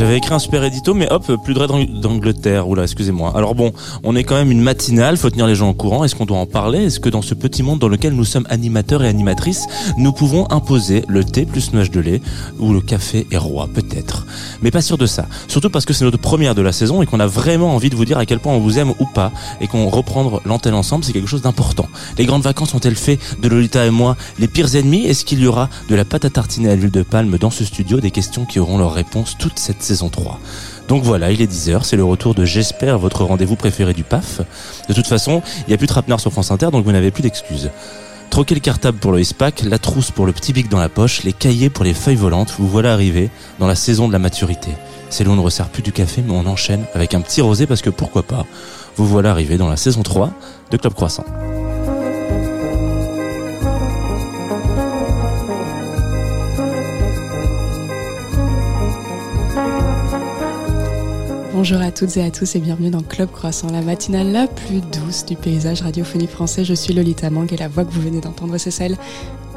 J'avais écrit un super édito, mais hop, plus de raid d'Angleterre. Oula, excusez-moi. Alors bon, on est quand même une matinale, faut tenir les gens au courant. Est-ce qu'on doit en parler? Est-ce que dans ce petit monde dans lequel nous sommes animateurs et animatrices, nous pouvons imposer le thé plus nuage de lait ou le café est roi Peut-être? Mais pas sûr de ça. Surtout parce que c'est notre première de la saison et qu'on a vraiment envie de vous dire à quel point on vous aime ou pas et qu'on reprendre l'antenne ensemble, c'est quelque chose d'important. Les grandes vacances ont-elles fait de Lolita et moi les pires ennemis? Est-ce qu'il y aura de la pâte à tartiner à l'huile de palme dans ce studio? Des questions qui auront leur réponse toute cette saison 3. Donc voilà, il est 10h, c'est le retour de J'espère, votre rendez-vous préféré du PAF. De toute façon, il n'y a plus de Trapnard sur France Inter, donc vous n'avez plus d'excuses. Troquez le cartable pour le ISPAC, la trousse pour le petit bic dans la poche, les cahiers pour les feuilles volantes, vous voilà arrivé dans la saison de la maturité. C'est là où on ne resserre plus du café, mais on enchaîne avec un petit rosé parce que pourquoi pas. Vous voilà arrivé dans la saison 3 de Club Croissant. Bonjour à toutes et à tous et bienvenue dans Club Croissant, la matinale la plus douce du paysage radiophonique français. Je suis Lolita Mang et la voix que vous venez d'entendre, c'est celle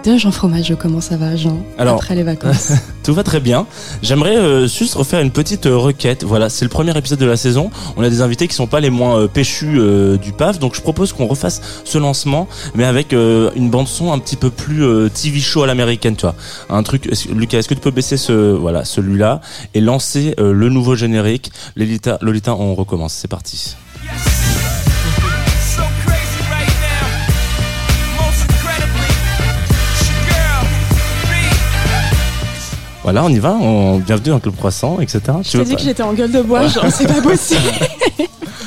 de Jean Fromageau. Comment ça va, Jean Alors, Après les vacances. Tout va très bien. J'aimerais euh, juste refaire une petite euh, requête. Voilà, c'est le premier épisode de la saison. On a des invités qui sont pas les moins euh, péchus euh, du PAF, donc je propose qu'on refasse ce lancement, mais avec euh, une bande son un petit peu plus euh, TV show à l'américaine, tu vois. Un truc. Lucas, est-ce que tu peux baisser ce, voilà, celui-là et lancer euh, le nouveau générique? Lolita, Lolita, on recommence. C'est parti. So Voilà, on y va. On... Bienvenue dans Club Croissant, etc. Tu Je t'ai dit pas- que j'étais en gueule de bois, Jean, c'est pas possible. une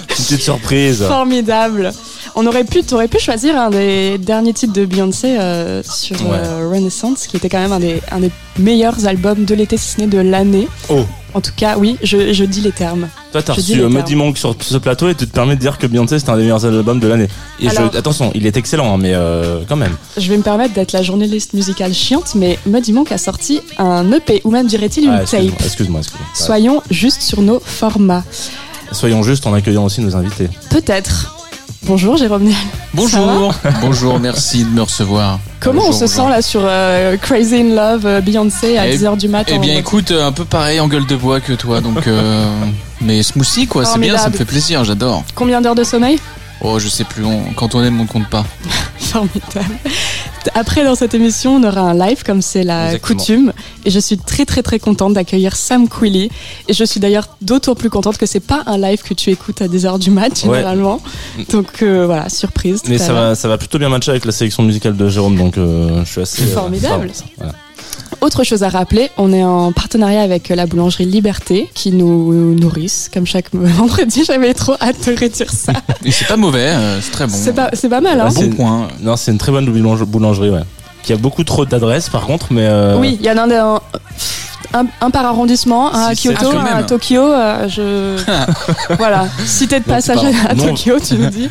petite surprise. Formidable. On aurait pu, t'aurais pu choisir un des derniers titres de Beyoncé euh, sur euh, Renaissance, qui était quand même un des, un des meilleurs albums de l'été, si ce n'est de l'année. Oh. En tout cas, oui, je, je dis les termes. Toi, t'as reçu euh. Muddy Monk sur ce plateau et tu te permets de dire que Beyoncé c'est un des meilleurs albums de l'année. Et je- Alors- attention, il est excellent, hein, mais euh, quand même. Je vais me permettre d'être la journaliste musicale chiante, mais Muddy Monk a sorti un EP, ou même dirait-il une Ah, tape. excuse-moi. Soyons juste sur nos formats. Soyons justes en accueillant aussi nos invités. Peut-être. Bonjour Jérôme Niel. Bonjour, bonjour, merci de me recevoir. Comment on Bonjour, se sent là sur euh, Crazy in Love, euh, Beyoncé à Eh- 10h du matin Eh bien écoute, un peu pareil en gueule de bois que toi, donc euh, mais smoothie quoi, c'est bien, ça me fait plaisir, j'adore. Combien d'heures de sommeil? Oh je sais plus, on- quand on aime on compte pas. Formidable. Après, dans cette émission, on aura un live, comme c'est la Exactement. coutume. Et je suis très, très, très contente d'accueillir Sam Quilly. Et je suis d'ailleurs d'autant plus contente que c'est pas un live que tu écoutes à 10h du mat, généralement. Donc, euh, voilà, surprise. Mais ça va, ça va plutôt bien matcher avec la sélection musicale de Jérôme, donc euh, je suis assez. euh, Formidable. Voilà. Autre chose à rappeler, on est en partenariat avec la boulangerie Liberté, qui nous nourrissent, comme chaque vendredi. J'avais trop hâte de redire ça. Et c'est pas mauvais, euh, c'est très bon. C'est pas, c'est pas mal, hein bon une- point. Non, c'est une très bonne boulange- boulangerie, ouais. Qui a beaucoup trop d'adresses, par contre, mais. euh, Oui, il y en a un, un, un par arrondissement, un à Kyoto, quand un à même. Tokyo. euh, je... voilà, si t'es de passage pardon. à Non. Tokyo, tu me dis.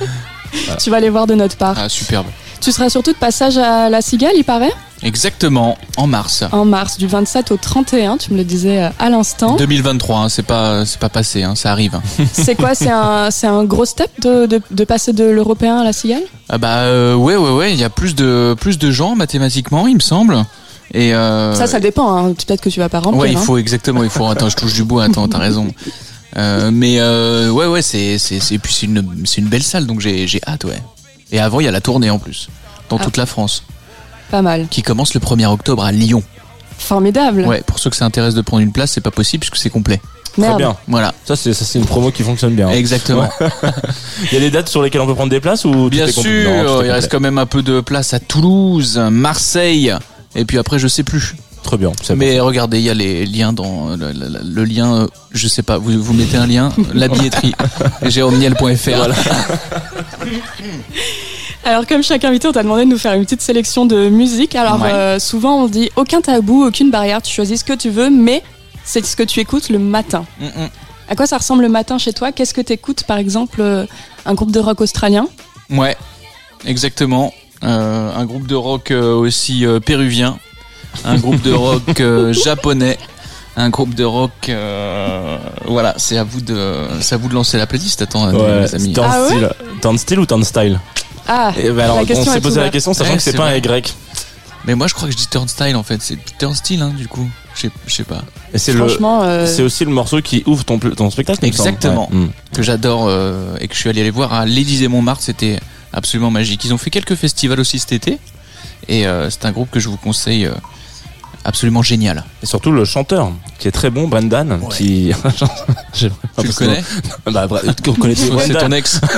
Tu vas les voir de notre part. Ah superbe. Tu seras surtout de passage à la Cigale, il paraît, Exactement, en mars. en mars, du 27 au 31, tu me le disais euh, à l'instant. 2023, hein, c'est pas c'est pas passé, hein, ça arrive. C'est quoi C'est un, c'est un gros step de, de, de passer de l'européen à la Cigale Ah bah euh, ouais ouais ouais, il y a plus de plus de gens mathématiquement, il me semble. Et euh, Ça, ça dépend. Hein. Peut-être que tu vas pas remplir. Ouais, il hein. faut exactement, il faut. Attends, je touche du bois. Attends, t'as raison. Euh, mais ouais, ouais, c'est c'est c'est puis c'est une c'est une belle salle, donc j'ai j'ai hâte, ouais. Et avant, il y a la tournée en plus dans Ah. toute la France, Pas mal. qui commence le 1er octobre à Lyon. Formidable. Ouais, pour ceux que ça intéresse de prendre une place, c'est pas possible puisque c'est complet. Très Merde. bien. Voilà, Ça, c'est ça, c'est une promo qui fonctionne bien. hein. exactement. Il y a des dates sur lesquelles on peut prendre des places ou Bien sûr, Non, il complet. reste quand même un peu de place à Toulouse, Marseille, et puis après, je sais plus. Très bien. Mais regardez, il y a les liens dans le, le- le lien, euh, je sais pas, vous, vous mettez un lien, la billetterie, jérômeniel.fr. Alors comme chaque invité, on t'a demandé de nous faire une petite sélection de musique. Alors Ouais. euh, souvent on dit aucun tabou, aucune barrière, tu choisis ce que tu veux, mais c'est ce que tu écoutes le matin. Mm, mm. À quoi ça ressemble le matin chez toi? Qu'est-ce que tu écoutes par exemple euh, Un groupe de rock australien? Ouais, exactement. Euh, un groupe de rock euh, aussi euh, péruvien, un groupe de rock euh, japonais, un groupe de rock. euh, voilà, c'est à vous de, c'est à vous de lancer la playlist. Attends, Ouais, les amis. Turn Ah ouais style. Turn style ou turn style Ah, Eh ben alors, la on question s'est est posé la question, sachant Ouais, que c'est pas un. Y. Mais moi, je crois que je dis Turnstile en fait. C'est Turnstile, hein, du coup. Je sais- pas. Et c'est le, Franchement, euh, c'est aussi le morceau qui ouvre ton, spectacle. Exactement. Ouais. Mm. Que j'adore euh, et que je suis allé les voir à l'Élysée Montmartre. C'était absolument magique. Ils ont fait quelques festivals aussi cet été. Et euh, c'est un groupe que je vous conseille euh, absolument génial. Et surtout le chanteur, qui est très bon, Brendan, qui. J'ai Tu le connais? Bah, on C'est ton ex.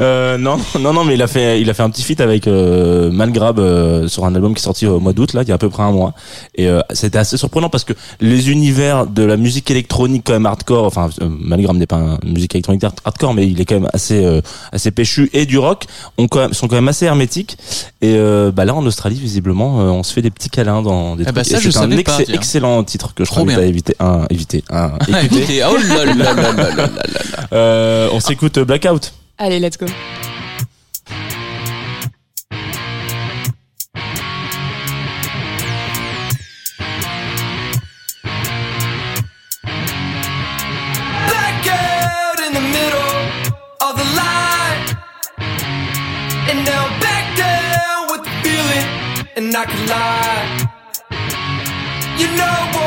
Euh, non, non, non, mais il a fait, il a fait un petit feat avec euh, Malgrab euh, sur un album qui est sorti au mois d'août là, il y a à peu près un mois. Et euh, c'était assez surprenant parce que les univers de la musique électronique quand même hardcore, enfin euh, Malgrab n'est pas une musique électronique hard- hardcore, mais il est quand même assez, euh, assez péchu et du rock, ont quand même, sont quand même assez hermétiques. Et euh, bah là en Australie visiblement, on se fait des petits câlins dans des c'est savais un excellent titre que je Trop t'invite bien. à éviter. Un, éviter. Un, on s'écoute euh, Blackout. Allez, let's go. And I. You know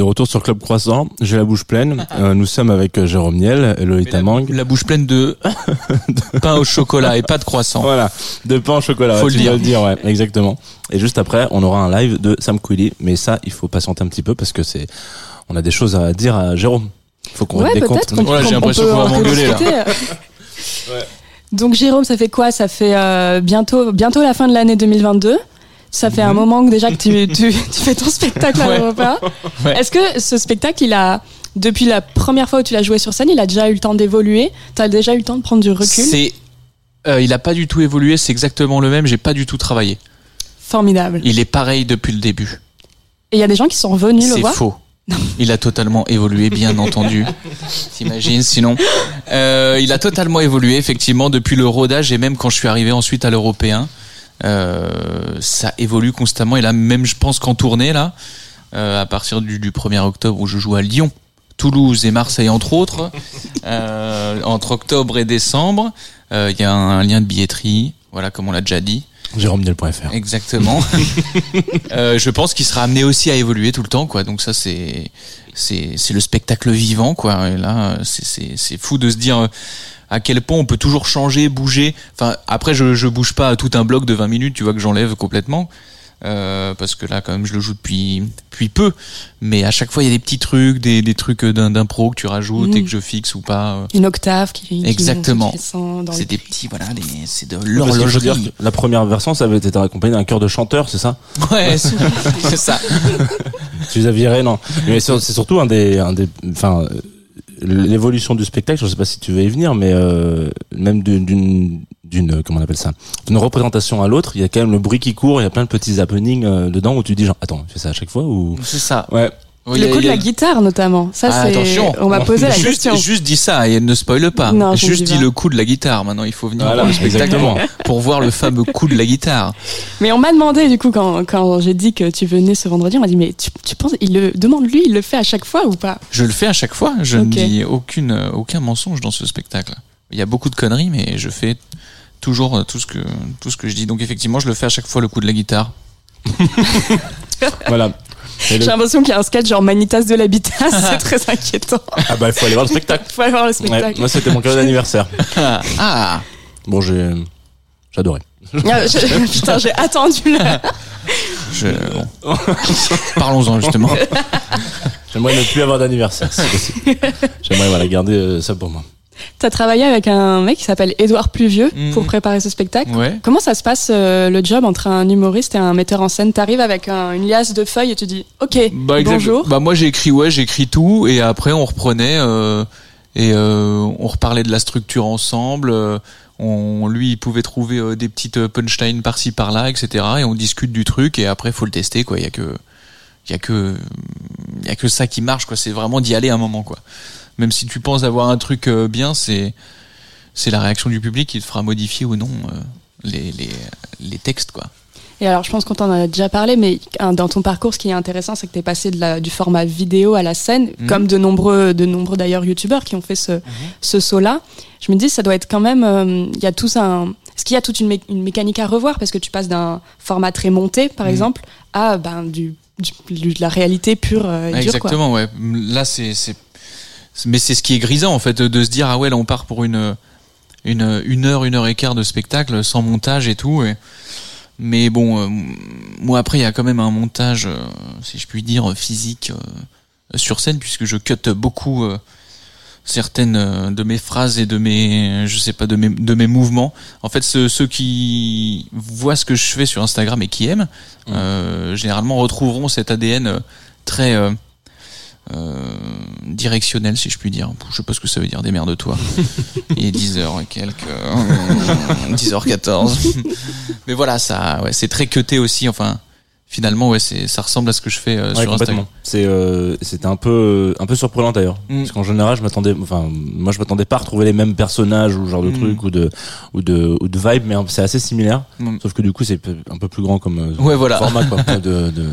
de retour sur Club Croissant. J'ai la bouche pleine. Euh, nous sommes avec euh, Jérôme Niel, Loïta la, Mang. la bouche pleine de pain au chocolat et pas de croissant. Voilà, de pain au chocolat. Faut le dire. de dire, ouais, exactement. Et juste après, on aura un live de Sam Quilly, mais ça, il faut patienter un petit peu parce que c'est, on a des choses à dire à Jérôme. Faut qu'on Ouais, règle comptes. qu'on Voilà, j'ai l'impression qu'on va m'engueuler, là. Donc Jérôme, ça fait quoi? Ça fait euh, bientôt, bientôt la fin de l'année 2022. Ça fait un moment que déjà que tu, tu, tu fais ton spectacle à Ouais. l'Européen. Ouais. Est-ce que ce spectacle, il a, depuis la première fois où tu l'as joué sur scène, il a déjà eu le temps d'évoluer? T'as déjà eu le temps de prendre du recul? C'est, euh, il a pas du tout évolué. C'est exactement le même. J'ai pas du tout travaillé. Formidable. Il est pareil depuis le début. Et il y a des gens qui sont venus le C'est voir? faux. Il a totalement évolué, bien entendu. T'imagines, sinon? Euh, il a totalement évolué, effectivement, depuis le rodage et même quand je suis arrivé ensuite à l'européen. Euh, ça évolue constamment. Et là, même, je pense qu'en tournée, là, euh, à partir du, du 1er octobre où je joue à Lyon, Toulouse et Marseille, entre autres, euh, entre octobre et décembre, euh, il y a un lien de billetterie, voilà, comme on l'a déjà dit. JéromeNiel.fr. Exactement. Euh, je pense qu'il sera amené aussi à évoluer tout le temps, quoi. Donc ça, c'est c'est c'est le spectacle vivant, quoi. Et là, c'est c'est c'est fou de se dire euh, à quel point on peut toujours changer, bouger. Enfin, après, je je bouge pas tout un bloc de 20 minutes, tu vois que j'enlève complètement. Euh, parce que là quand même je le joue depuis depuis peu. Mais à chaque fois il y a des petits trucs des, des trucs d'un- d'impro que tu rajoutes et que je fixe ou pas euh, Une octave qui, qui Exactement. monte, qui descend dans c'est des petits voilà des, c'est de Parce que je veux dire l'horlogerie. que la première version, ça avait été accompagné d'un chœur de chanteurs, c'est ça? Ouais c'est ça. Tu les as virés, non? Mais c'est surtout un des, un des, enfin, l'évolution du spectacle. Je sais pas si tu veux y venir, mais euh, même d'une, d'une, d'une, comment on appelle ça, d'une représentation à l'autre, il y a quand même le bruit qui court. Il y a plein de petits happenings euh, dedans où tu dis genre, attends, tu fais ça à chaque fois ou? C'est ça Ouais. Oui, Le coup de a- la guitare notamment. Ça Ah, c'est. attention. On m'a posé la juste, question. Juste dis ça et ne spoile pas. Non, juste dis le coup de la guitare. Maintenant, il faut venir Voilà, voir le spectacle pour voir le fameux coup de la guitare. Mais on m'a demandé du coup quand, quand j'ai dit que tu venais ce vendredi, on m'a dit mais tu, tu penses il le demande lui, il le fait à chaque fois ou pas? Je le fais à chaque fois. Je ne dis aucune, aucun mensonge dans ce spectacle. Il y a beaucoup de conneries, mais je fais toujours euh, tout ce que, tout ce que je dis. Donc effectivement, je le fais à chaque fois le coup de la guitare. voilà. J'ai l'impression qu'il y a un sketch genre Manitas de l'habitat, c'est très inquiétant. Ah bah il faut aller voir le spectacle. Faut aller voir le Ouais, spectacle. moi c'était mon cadeau d'anniversaire. ah, Bon j'ai, j'adorais. Ah, putain, j'ai attendu là. je, bon. Parlons-en justement. J'aimerais ne plus avoir d'anniversaire. J'aimerais voilà garder euh, ça pour moi. T'as travaillé avec un mec qui s'appelle Édouard Pluvieux Mhm. pour préparer ce spectacle. Ouais. Comment ça se passe euh, le job entre un humoriste et un metteur en scène? T'arrives avec un- une liasse de feuilles et tu dis OK, Bah, bonjour. Bah moi j'ai écrit ouais, j'ai écrit tout et après on reprenait euh, et euh, on reparlait de la structure ensemble. on lui il pouvait trouver des petites punchlines par-ci par-là, etc. Et on discute du truc et après faut le tester quoi. Il y a que il y a que il y a que ça qui marche quoi. C'est vraiment d'y aller un moment quoi. Même si tu penses avoir un truc euh, bien, c'est c'est la réaction du public qui te fera modifier ou non euh, les, les les textes quoi. Et alors, je pense qu'on t'en a déjà parlé, mais dans ton parcours, ce qui est intéressant, c'est que t'es passé de la, du format vidéo à la scène, Mhm. comme de nombreux, de nombreux d'ailleurs youtubeurs qui ont fait ce, ce saut-là. Je me dis, ça doit être quand même, euh, il y a tout un, est-ce qu'il y a toute une, mé- une mécanique à revoir? Parce que tu passes d'un format très monté, par Mhm. exemple, à ben du, du- de la réalité pure et dure, quoi. Exactement, ouais. Là, c'est- mais c'est ce qui est grisant, en fait, de se dire, ah ouais, là, on part pour une, une, une heure, une heure et quart de spectacle, sans montage et tout. Et... Mais bon, euh, moi, après, il y a quand même un montage, euh, si je puis dire, physique euh, sur scène, puisque je cut beaucoup certaines de mes phrases et de mes, je sais pas, de mes, de mes mouvements. En fait, ceux, ceux qui voient ce que je fais sur Instagram et qui aiment, euh, généralement retrouveront cet ADN très euh, euh, directionnel, si je puis dire. Je sais pas ce que ça veut dire, démerde-toi. Il est 10h et quelques. euh, 10h14. Mais voilà, ça, ouais, c'est très cuté aussi. Enfin, finalement, ouais, c'est, ça ressemble à ce que je fais euh, Ouais, sur Instagram. C'est euh, c'était un peu un peu surprenant d'ailleurs Mm. parce qu'en général je m'attendais enfin moi je m'attendais pas à retrouver les mêmes personnages ou genre de Mm. trucs ou de ou de ou de vibe mais c'est assez similaire Mm. sauf que du coup c'est un peu plus grand comme euh, Ouais, voilà. format quoi de, de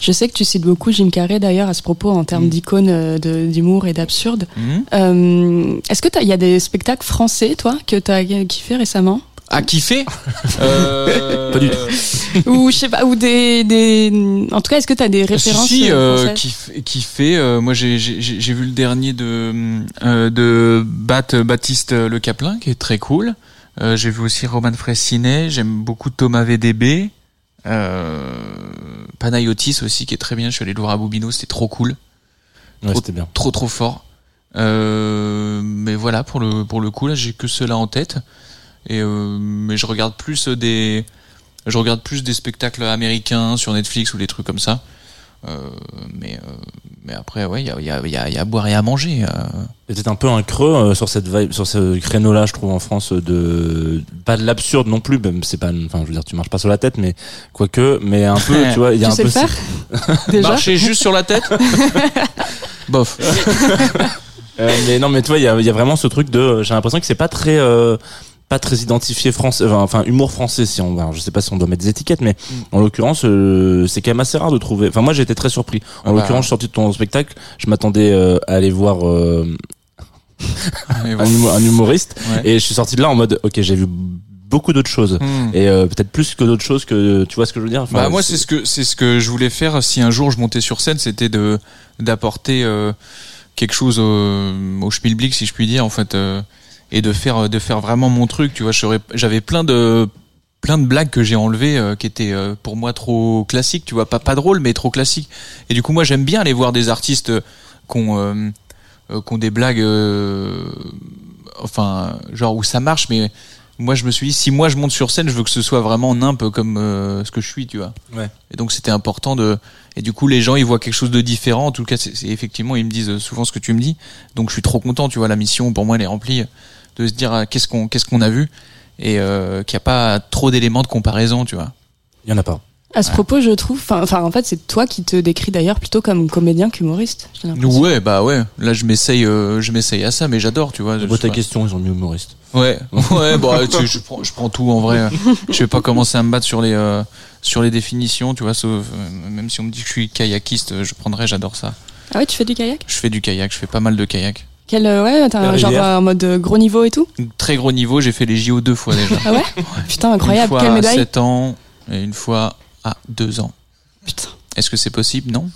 Je sais que tu cites beaucoup Jim Carrey d'ailleurs à ce propos en termes Mm. d'icône euh, d'humour et d'absurde. Mhm. Euh, Est-ce que il y a des spectacles français, toi, que tu as kiffé récemment? À kiffer euh... Pas du tout. Ou je sais pas, ou des, des... En tout cas, est-ce que tu as des références Si, si, euh, françaises? kiff- kiffé. euh, moi, j'ai vu le dernier de euh, de Bat Baptiste Le Caplin, qui est très cool. Euh, j'ai vu aussi Roman Fressinet. J'aime beaucoup Thomas VDB. Euh, Panayotis aussi, qui est très bien. Je suis allé le voir à Bobino, c'était trop cool, ouais, c'était bien trop trop fort. Euh, mais voilà, pour le pour le coup, là, j'ai que cela en tête. Et euh, mais je regarde plus des je regarde plus des spectacles américains sur Netflix ou des trucs comme ça. Euh, mais euh, mais après ouais il y a il y a y a, il y a à boire et à manger. euh. C'était un peu un creux euh, sur cette vibe, sur ce créneau-là, je trouve en France de pas de l'absurde non plus, même c'est pas, enfin je veux dire tu marches pas sur la tête, mais quoique, mais un peu, tu vois, il y a Tu un sais peu le faire Déjà Marcher juste sur la tête. Bof. Euh, mais non, mais tu vois, il y a, il y a vraiment ce truc de. J'ai l'impression que c'est pas très. euh, pas très identifié français, enfin, enfin, humour français si on. Je sais pas si on doit mettre des étiquettes, mais en l'occurrence, euh, c'est quand même assez rare de trouver. Enfin, moi, j'ai été très surpris. En Ah bah. l'occurrence, je suis sorti de ton spectacle, je m'attendais euh, à aller voir euh, Mais un, bon. humo- un humoriste, Ouais. et je suis sorti de là en mode, ok, j'ai vu beaucoup d'autres choses. Hmm. Et euh, peut-être plus que d'autres choses que tu vois ce que je veux dire? Enfin, Bah moi c'est ce que c'est ce que je voulais faire si un jour je montais sur scène, c'était de d'apporter euh, quelque chose au, au schmilblick si je puis dire en fait euh, et de faire de faire vraiment mon truc, tu vois, j'avais plein de plein de blagues que j'ai enlevées euh, qui étaient euh, pour moi trop classiques, tu vois, pas pas drôles mais trop classiques. Et du coup moi j'aime bien aller voir des artistes qui ont euh, qui ont des blagues euh, enfin genre où ça marche mais moi je me suis dit si moi je monte sur scène je veux que ce soit vraiment nimp comme euh, ce que je suis tu vois. Ouais. et donc c'était important de et du coup les gens ils voient quelque chose de différent. En tout cas c'est- effectivement ils me disent souvent ce que tu me dis. Donc je suis trop content tu vois. La mission pour moi elle est remplie de se dire ah, qu'est-ce qu'on qu'est-ce qu'on a vu et euh, qu'il n'y a pas trop d'éléments de comparaison tu vois il y en a pas. À ce propos, je trouve, enfin, enfin, en fait, c'est toi qui te décris d'ailleurs plutôt comme comédien qu'humoriste. j'ai l'impression. ouais bah ouais là je m'essaye euh, je m'essaye à ça mais j'adore tu vois sais ta pas. question, ils ont mis humoriste. Ouais, ouais, bon, tu sais, je prends, je prends tout en vrai. Je vais pas commencer à me battre sur les, euh, sur les définitions, tu vois, sauf, euh, même si on me dit que je suis kayakiste, euh, je prendrai, j'adore ça. Ah ouais, tu fais du kayak? Je fais du kayak, je fais pas mal de kayak. Quel, euh, ouais, t'as un genre euh, en mode euh, gros niveau et tout? Très gros niveau, j'ai fait les JO deux fois déjà. Ah ouais? Putain, incroyable. Une fois Quelle à médaille 7 ans et une fois à 2 ans. Putain. Est-ce que c'est possible? Non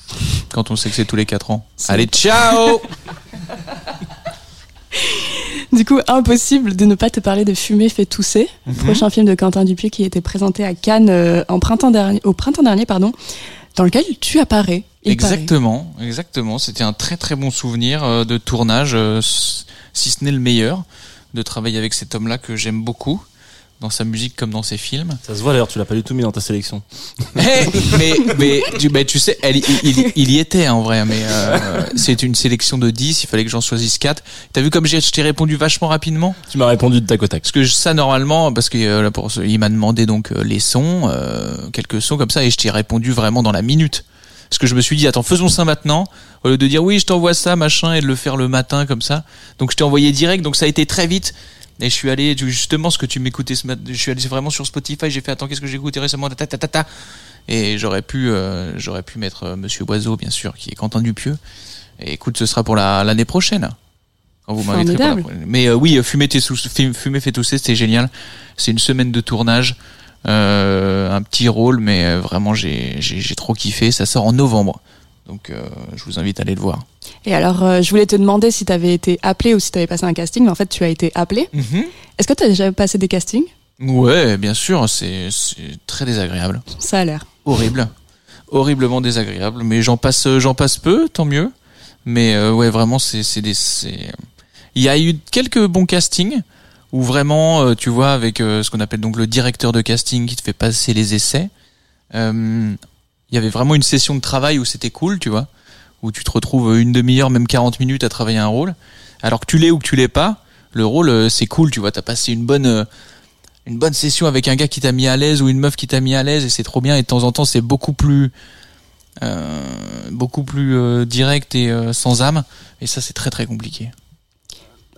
Quand on sait que c'est tous les 4 ans. Allez, ciao Du coup, impossible de ne pas te parler de Fumer fait tousser, Mhm. prochain film de Quentin Dupieux qui a été présenté à Cannes euh, en printemps dernier, au printemps dernier, pardon, dans lequel tu apparais. Il Exactement, exactement. C'était un très très bon souvenir euh, de tournage, euh, si ce n'est le meilleur, de travailler avec cet homme-là que j'aime beaucoup, dans sa musique comme dans ses films. Ça se voit d'ailleurs, tu l'as pas du tout mis dans ta sélection. Eh, mais mais tu, mais tu sais, elle, il, il- il y était en vrai, mais euh, c'est une sélection de 10, il fallait que j'en choisisse 4. T'as vu comme j'ai- je t'ai répondu vachement rapidement? Tu m'as répondu de tac au tac. Parce que je- ça normalement, parce que euh, là, pour ce- il m'a demandé donc euh, les sons, euh, quelques sons comme ça, et je t'ai répondu vraiment dans la minute. Parce que je me suis dit, attends, faisons ça maintenant, au lieu de dire oui, je t'envoie ça, machin, et de le faire le matin comme ça. Donc je t'ai envoyé direct, donc ça a été très vite. Et je suis allé, justement, ce que tu m'écoutais ce matin, je suis allé vraiment sur Spotify, j'ai fait, attends, qu'est-ce que j'ai écouté récemment, ta, ta, ta, ta. Et j'aurais pu, euh, j'aurais pu mettre euh, Monsieur Oiseau, bien sûr, qui est Quentin Dupieux. Et écoute, ce sera pour la- l'année prochaine. Quand vous m'inviterez pour la Formidable. prochaine. Mais euh, oui, euh, fumer, tes sous, fumer, fait tousser, c'était génial. C'est une semaine de tournage, un petit rôle, mais euh, vraiment j'ai trop kiffé. Ça sort en novembre, donc euh, je vous invite à aller le voir. Et alors, euh, je voulais te demander si tu avais été appelé ou si tu avais passé un casting, mais en fait, tu as été appelé. Est-ce que tu as déjà passé des castings? Ouais, bien sûr, c'est très désagréable, Ça a l'air. horrible, horriblement désagréable. Mais j'en passe j'en passe peu, tant mieux. Mais euh, ouais, vraiment, c'est c'est des c'est. Il y a eu quelques bons castings où vraiment, euh, tu vois, avec euh, ce qu'on appelle donc le directeur de casting qui te fait passer les essais. Euh, Il y avait vraiment une session de travail où c'était cool, tu vois, où tu te retrouves une demi-heure, même 40 minutes à travailler un rôle. Alors que tu l'es ou que tu l'es pas, le rôle c'est cool, tu vois, t'as passé une bonne une bonne session avec un gars qui t'a mis à l'aise ou une meuf qui t'a mis à l'aise et c'est trop bien et de temps en temps c'est beaucoup plus beaucoup plus direct et sans âme et ça c'est très très compliqué.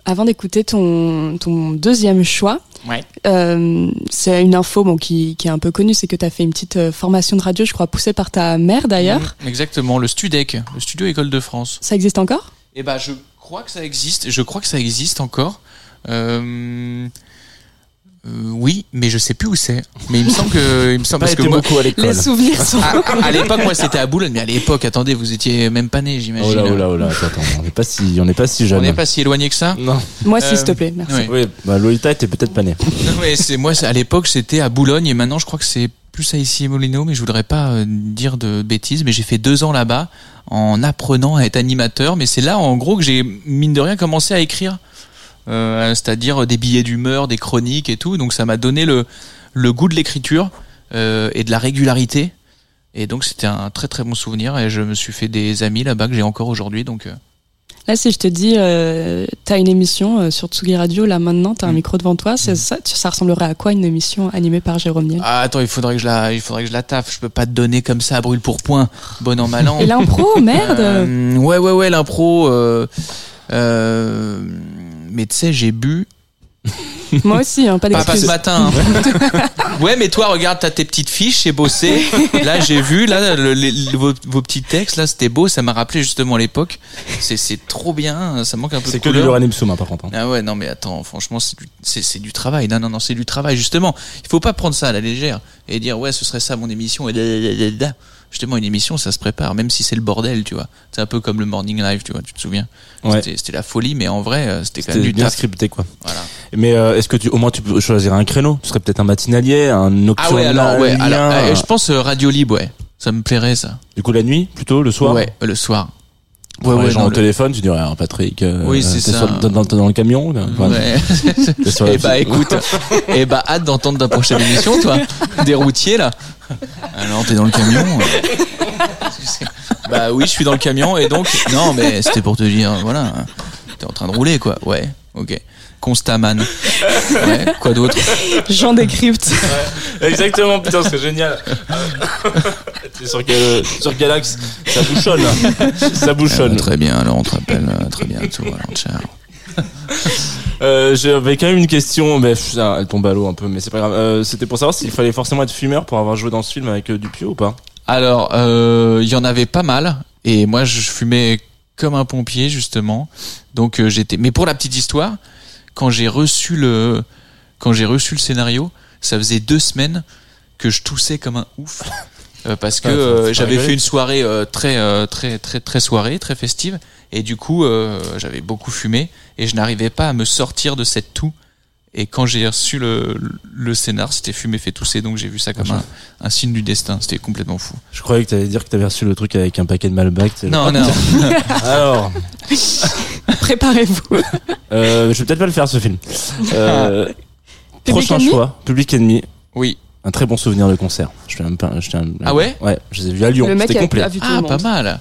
Avant d'écouter ton, ton deuxième choix, Ouais. euh, c'est une info bon, qui, qui est un peu connue, c'est que tu as fait une petite euh, formation de radio, je crois, poussée par ta mère d'ailleurs. Mhm, Exactement, le Studec, le Studio École de France. Ça existe encore? Eh ben, je crois que ça existe. Je crois que ça existe encore. Euh, euh, oui, mais je sais plus où c'est. Mais il me semble que, il me semble Pas parce que été moi, beaucoup à l'école. Les souvenirs sont. à, à l'époque, moi, c'était à Boulogne. Mais à l'époque, attendez, vous étiez même pas né, j'imagine. Oh là, oh là, oh là, attends, attends, on n'est pas si, on n'est pas si jeune. On n'est pas si éloigné que ça. Non. Moi, Euh, s'il te plaît, merci. ouais. Oui, bah Lolita était peut-être pas née. Ouais, c'est moi. À l'époque, c'était à Boulogne et maintenant, je crois que c'est plus à ici et Molino, mais je voudrais pas euh, dire de bêtises. Mais j'ai fait deux ans là-bas en apprenant à être animateur. Mais c'est là, en gros, que j'ai mine de rien commencé à écrire, Euh, c'est-à-dire des billets d'humeur, des chroniques et tout. Donc ça m'a donné le le goût de l'écriture euh, et de la régularité. Et donc c'était un très très bon souvenir et je me suis fait des amis là-bas que j'ai encore aujourd'hui. Donc euh, Là, si je te dis, euh, t'as une émission euh, sur Tsugi Radio, là maintenant, t'as un Mm. micro devant toi, c'est ça, ça ressemblerait à quoi une émission animée par Jérôme Niel? Ah, attends, il faudrait que je la, il faudrait que je la taffe. Je peux pas te donner comme ça à brûle pour point, bon an mal an. Et l'impro, merde Euh, ouais, ouais, ouais, l'impro. Euh, mais tu sais, j'ai bu. Moi aussi, hein, pas Pas, pas ce d'excuses. matin. hein. ouais, mais toi, regarde, t'as tes petites fiches, j'ai bossé. Là, j'ai vu, là, le- les- les- vos, vos petits textes, là, c'était beau. Ça m'a rappelé justement l'époque. C'est, c'est trop bien. Ça manque un peu C'est de que du couleur. Lorraine par contre. hein. Ah ouais, non, mais attends, franchement, c'est du, c'est, c'est du travail. Non, non, non, c'est du travail, justement. Il faut pas prendre ça à la légère et dire, ouais, ce serait ça mon émission. Et. Justement, une émission, ça se prépare, même si c'est le bordel, tu vois. C'est un peu comme le Morning Live, tu vois, tu te souviens. Ouais. C'était, c'était la folie, mais en vrai, euh, c'était quand même C'était du bien taf. scripté quoi. Voilà. Mais euh, est-ce que tu, au moins tu peux choisir un créneau? Tu serais peut-être un matinalier, un Ah nocturne. ouais, alors, ouais, alors, euh, euh, je pense euh, Radio Libre, ouais. Ça me plairait, ça. Du coup la nuit, plutôt le soir? Ouais, le soir. Ouais, ouais, genre au le- téléphone, tu dirais ah, Patrick. euh, Oui, c'est t'es ça. sur- dans, dans- le camion. là Enfin, Ouais. t'es sur la- Eh bah écoute, eh bah hâte d'entendre ta prochaine émission, toi. Des routiers là. Alors t'es dans le camion. euh. Bah oui, je suis dans le camion et donc non, mais c'était pour te dire, voilà, t'es en train de rouler quoi. Ouais, ok. Constaman. Ouais. Quoi d'autre J'en décrypte. Exactement, putain, c'est génial. Sur quel, sur quel axe Ça bouchonne. là. Ça bouchonne. Euh, Très bien. Alors on te rappelle euh, très bientôt. Alors ciao. Euh, J'avais quand même une question, mais pff, ça, elle tombe à l'eau un peu, mais c'est pas grave. Euh, C'était pour savoir s'il fallait forcément être fumeur pour avoir joué dans ce film avec euh, Dupio ou pas Alors, euh, il y en avait pas mal, et moi je fumais comme un pompier justement. Donc euh, j'étais. Mais pour la petite histoire, quand j'ai reçu le, quand j'ai reçu le scénario, ça faisait deux semaines que je toussais comme un ouf. Euh, parce que euh, j'avais fait une soirée euh, très très très très soirée, très festive, et du coup j'avais beaucoup fumé et je n'arrivais pas à me sortir de cette toux. Et quand j'ai reçu le, le scénar, c'était fumé fait tousser, donc j'ai vu ça comme un, un signe du destin. C'était complètement fou. Je croyais que t'allais dire que t'avais reçu le truc avec un paquet de Malbec. tu Non, non. Alors, Préparez-vous. euh, je vais peut-être pas le faire ce film. Euh, Public prochain Enemy choix, Public Enemy. Oui. Un très bon souvenir de concert. Je Ah ouais? Ouais, je les ai vus à Lyon. Le mec C'était a, complet. a vu tout Ah, pas monde. mal.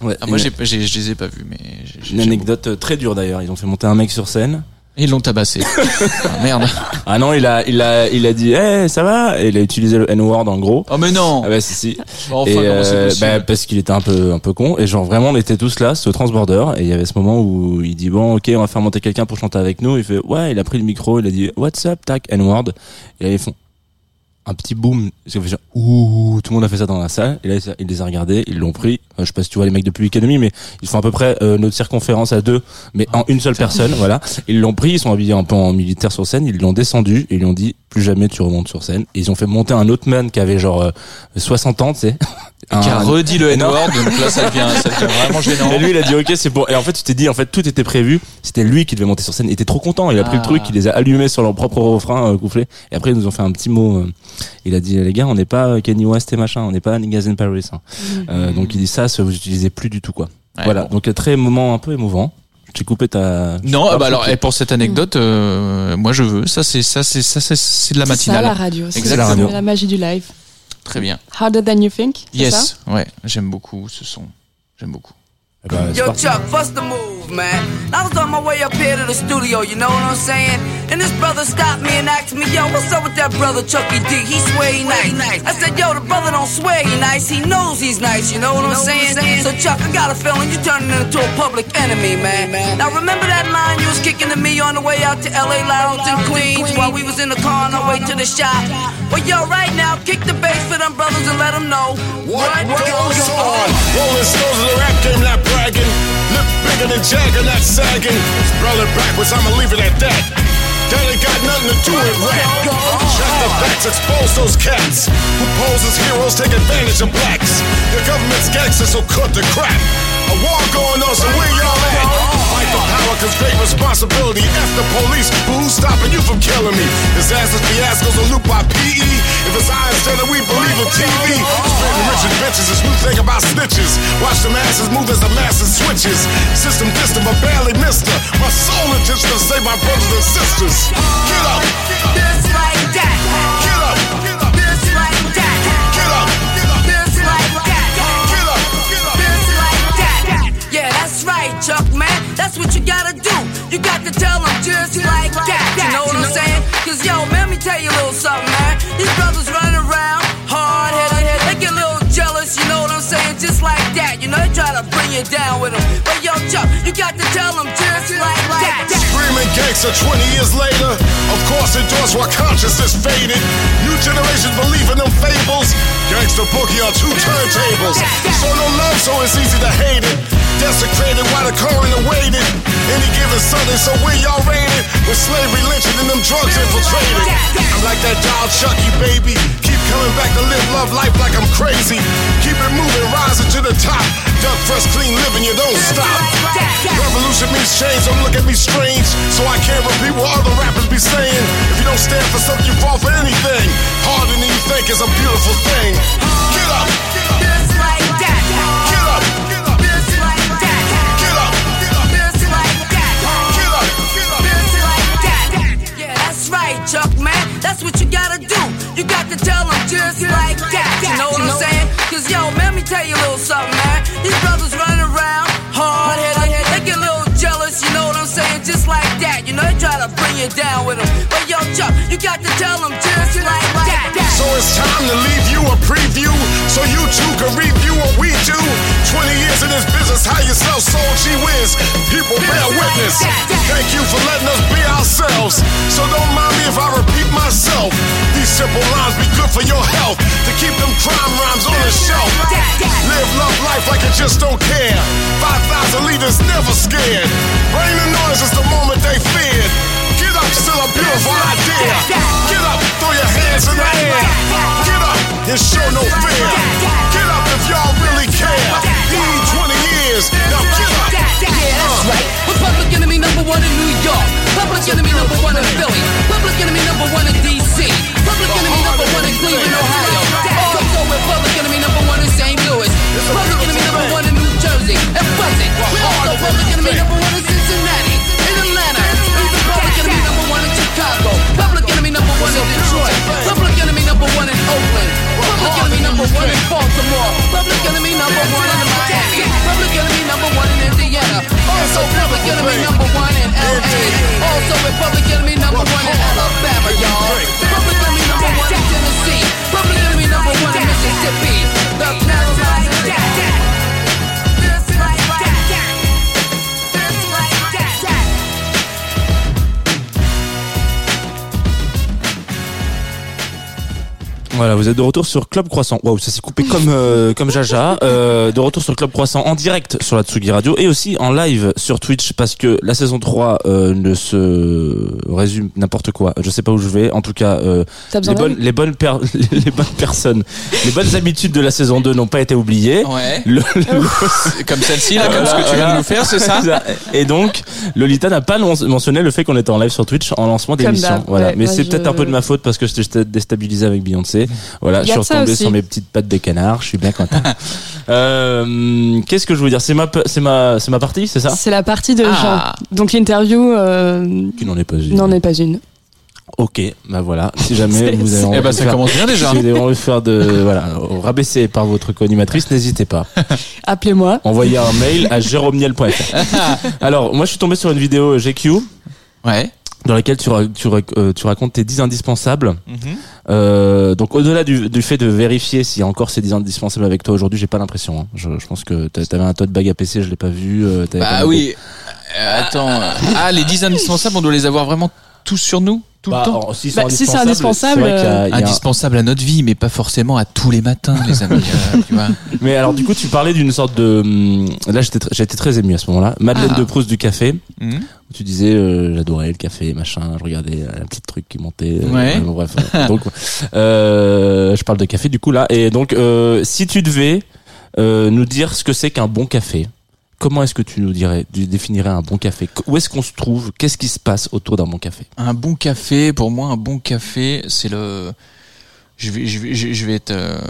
Ouais, Ah, moi, une, j'ai, j'ai, je les ai pas vus, mais j'ai, j'ai- une anecdote euh, très dure d'ailleurs. Ils ont fait monter un mec sur scène. Ils l'ont tabassé. ah, merde. Ah non, il a, il a, il a dit, eh, ça va? Et il a utilisé le N-word en gros. Oh, mais non. Ah bah si si. Bon, enfin, et euh, bah, parce qu'il était un peu un peu con et genre vraiment on était tous là ce transborder et il y avait ce moment où il dit bon ok on va faire monter quelqu'un pour chanter avec nous il fait ouais il a pris le micro il a dit what's up tac n word et là ils font un petit boom ouh tout le monde a fait ça dans la salle et là ils- les a regardés ils l'ont pris. Euh, je sais pas si tu vois les mecs de Public mais ils font à peu près euh, notre circonférence à deux mais en une seule personne voilà. Ils l'ont pris ils sont habillés un peu en militaire sur scène ils l'ont descendu ils lui ont dit plus jamais tu remontes sur scène et ils ont fait monter un autre man qui avait genre euh, 60 ans tu sais Qui a redit le. N-word, donc là, ça devient, ça devient vraiment gênant. et lui, il a dit ok, c'est bon. Et en fait, tu t'es dit, en fait, tout était prévu. C'était lui qui devait monter sur scène. Il était trop content. Il a pris Ah. le truc, il les a allumés sur leur propre refrain euh, coufflé. Et après, ils nous ont fait un petit mot. euh, il a dit les gars, on n'est pas euh, Kanye West et machin, on n'est pas Niggas in Paris. hein. Euh, donc il dit ça, ça vous utilisez plus du tout quoi. Ouais, voilà. bon. Donc très moment un peu émouvant. J'ai coupé ta. Non, Ah, bah alors, et pour cette anecdote, euh, moi je veux. Ça, c'est, ça, c'est, ça, c'est, c'est de la C'est ça la matinale. radio. C'est Exactement. la, radio. la magie du live. Très bien. Harder than you think. c'est ça? Yes. Ouais, j'aime beaucoup ce son. J'aime beaucoup. Eh ben, c'est Yo. Chuck, bust man. I was on my way up here to the studio, you know what I'm saying? And this brother stopped me and asked me, yo, what's up with that brother Chucky D? He swear he nice. I said, yo, the brother don't swear he nice, he knows he's nice, you know what I'm saying? So, Chuck, I got a feeling you turning into a public enemy, man. Now, remember that line you was kicking to me on the way out to LA Lounge in Queens while we was in the car on our way to the shop? Well, yo, right now, kick the bass for them brothers and let them know what, goes on. Rolling stones of the rap game, not bragging. Sagging. Spell it backwards, I'ma leave it at that. That ain't got nothing to do with rap. Check the facts, expose those cats who pose as heroes, take advantage of blacks. The government's gangsters, so cut the crap. A war going on, so where y'all at? For power, cause great responsibility. F the police, but who's stopping you from killing me? Disasters, fiascos, a loop by PE. If it's I instead of we believe in TV. Spreading rich bitches, it's new thing about snitches. Watch the masses move as the masses switches. System distant, but barely missed her. My soul intention to save my brothers and sisters. Get up, Just like that. get up, Just like That's what you gotta do. You got to tell them just like that. You know what I'm saying? Cause yo, man, let me tell you a little something, man. These brothers run around, hard headed. They get a little jealous, you know what I'm saying? Just like that. You know, they try to bring you down with them. But yo, Chuck, you got to tell them just like that. Screaming gangster 20 years later. Of course, endorse while consciousness faded. New generations believe in them fables. Gangster boogie on two turntables. So no love, so it's easy to hate it. Desecrated while the coroner waited. Any given Sunday, so where y'all rated? With slavery lynching and them drugs infiltrated. I'm like that doll Chucky, baby. Keep coming back to live love life like I'm crazy. Keep it moving, rising to the top. Duck fresh, clean living, you don't stop. Revolution means change, don't look at me strange. So I can't repeat what other rappers be saying. If you don't stand for something, you fall for anything. Harder than you think is a beautiful thing. Get up, Just like gotta do. You got to tell them just like that. You know what I'm saying? Cause yo, let me tell you a little something, man. These brothers running around hard headed. They get a little jealous, you know what I'm saying? Just like that. You know, they try to bring you down with them. But yo, Chuck, you got to tell them just like that. So it's time to leave you a preview so you too can review what we do. 20 years in this business, how you sell soul, gee whiz. People bear witness. Thank you for letting us be ourselves. So don't mind me if I repeat myself. These simple lines be good for your health to keep them crime rhymes on the shelf. Live love life like you just don't care. 5,000 leaders never scared. Rain and noise is the moment they feared. Get up, still a beautiful idea. Get up, throw your hands in the air. Get up and show no fear. Get up if y'all really care. Need 20 years, now get up. Yeah, that's uh. right. We're public enemy number one in New York. Public enemy number one in Philly. Public enemy number one in DC. Public enemy number one in Cleveland, Ohio. Also, public enemy number one in St. Louis. Public enemy number one in New Jersey and Buzzing. We're also public enemy number Public enemy number one in Baltimore. Public enemy number one in Miami. Public enemy number one in Indiana. Also public enemy number one in LA. Also with public enemy number one in Alabama, y'all. Public enemy number one in Tennessee. Public enemy number one in Mississippi. The Just Voilà, vous êtes de retour sur Club Croissant. Waouh, ça s'est coupé comme euh, comme Jaja. Euh, de retour sur Club Croissant en direct sur la Tsugi Radio et aussi en live sur Twitch parce que la saison 3 euh, ne se résume n'importe quoi. Je sais pas où je vais. En tout cas, euh, les bonnes les bonnes per- les bonnes personnes, les bonnes habitudes de la saison 2 n'ont pas été oubliées. Ouais. Le- le- Comme celle-ci, là, comme ce que tu viens de nous faire, c'est ça Et donc, Lolita n'a pas mentionné le fait qu'on était en live sur Twitch en lancement d'émission. Voilà. ouais, Mais c'est je- peut-être un peu de ma faute parce que j'étais déstabilisé avec Beyoncé. Voilà, Il je suis retombé sur mes petites pattes de canard. Je suis bien content. euh, Qu'est-ce que je veux dire? C'est ma, c'est ma, c'est ma partie, c'est ça? C'est la partie de Ah. Jean. Donc l'interview euh, Qui n'en est pas une. n'en est pas une. Ok, bah voilà. Si jamais vous avez envie Eh ben, de ça faire- commence bien déjà. Si vous avez envie de faire de voilà rabaisser par votre co-animatrice, n'hésitez pas. Appelez-moi. Envoyez un mail à jérômeniel.fr. Alors, moi, je suis tombé sur une vidéo GQ Ouais. dans laquelle tu, tu, euh, tu racontes tes 10 indispensables. Mhm. Euh, donc au-delà du, du fait de vérifier s'il y a encore ces 10 indispensables avec toi aujourd'hui, j'ai pas l'impression. hein. Je, je pense que t'a- t'avais un tote bag à PC, je l'ai pas vu. euh, Bah de- oui. Euh, attends. Ah, les 10 indispensables, on doit les avoir vraiment tous sur nous? Tout Bah, le temps. Bah, si c'est indispensable, a- un- Indispensable à notre vie, mais pas forcément à tous les matins, les amis. euh, tu vois. Mais alors du coup, tu parlais d'une sorte de. hum, Là, j'étais tr- j'étais très ému à ce moment-là. Madeleine Ah. de Proust du café. Mhm. où Tu disais, euh, j'adorais le café, machin. Je regardais euh, un petit truc qui montait. euh, Ouais. bref. donc, euh, je parle de café du coup là. Et donc, euh, si tu devais euh, nous dire ce que c'est qu'un bon café, comment est-ce que tu nous dirais, tu définirais un bon café? Où est-ce qu'on se trouve? Qu'est-ce qui se passe autour d'un bon café? Un bon café, pour moi, un bon café, c'est le. Je vais, je vais, je vais être euh,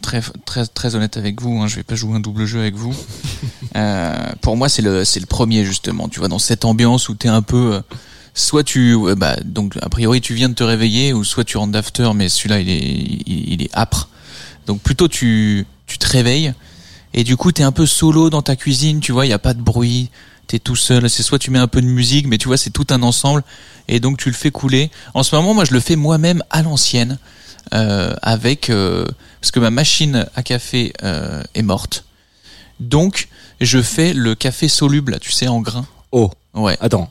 très, très, très honnête avec vous. Hein, je vais pas jouer un double jeu avec vous. Euh, pour moi, c'est le, c'est le premier justement. Tu vois, dans cette ambiance où t'es un peu, euh, soit tu, bah, donc a priori tu viens de te réveiller, ou soit tu rentres d'after, mais celui-là il est, il, il est âpre. Donc plutôt tu, tu te réveilles et du coup t'es un peu solo dans ta cuisine. Tu vois, il y a pas de bruit. T'es tout seul. C'est soit tu mets un peu de musique, mais tu vois, c'est tout un ensemble et donc tu le fais couler. En ce moment, moi, je le fais moi-même à l'ancienne, euh, avec euh, parce que ma machine à café euh, est morte. Donc, je fais le café soluble, tu sais, en grains. Oh, Ouais. attends.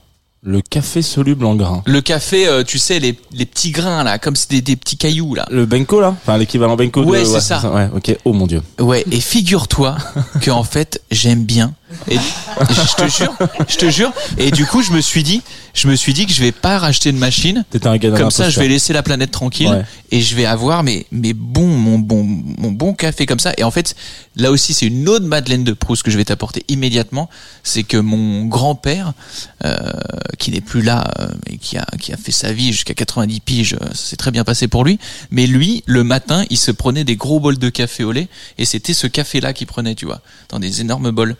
Le café soluble en grains. Le café, euh, tu sais, les, les petits grains là, comme c'est des, des petits cailloux là. Le Benko là? Enfin l'équivalent Benko de... Ouais, c'est ça. Ouais, ok. Oh mon dieu. Ouais, et figure-toi que en fait, j'aime bien. Et je te jure, je te jure. Et du coup, je me suis dit, je me suis dit que je vais pas racheter une machine. Un gars Comme ça, je vais laisser la planète tranquille Ouais. et je vais avoir mes, mes bons, mon bon, mon bon café comme ça. Et en fait, là aussi, c'est une autre Madeleine de Proust que je vais t'apporter immédiatement. C'est que mon grand-père, euh, qui n'est plus là euh, et qui a, qui a fait sa vie jusqu'à 90 piges, euh, ça s'est très bien passé pour lui. Mais lui, le matin, il se prenait des gros bols de café au lait et c'était ce café-là qu'il prenait, tu vois, dans des énormes bols.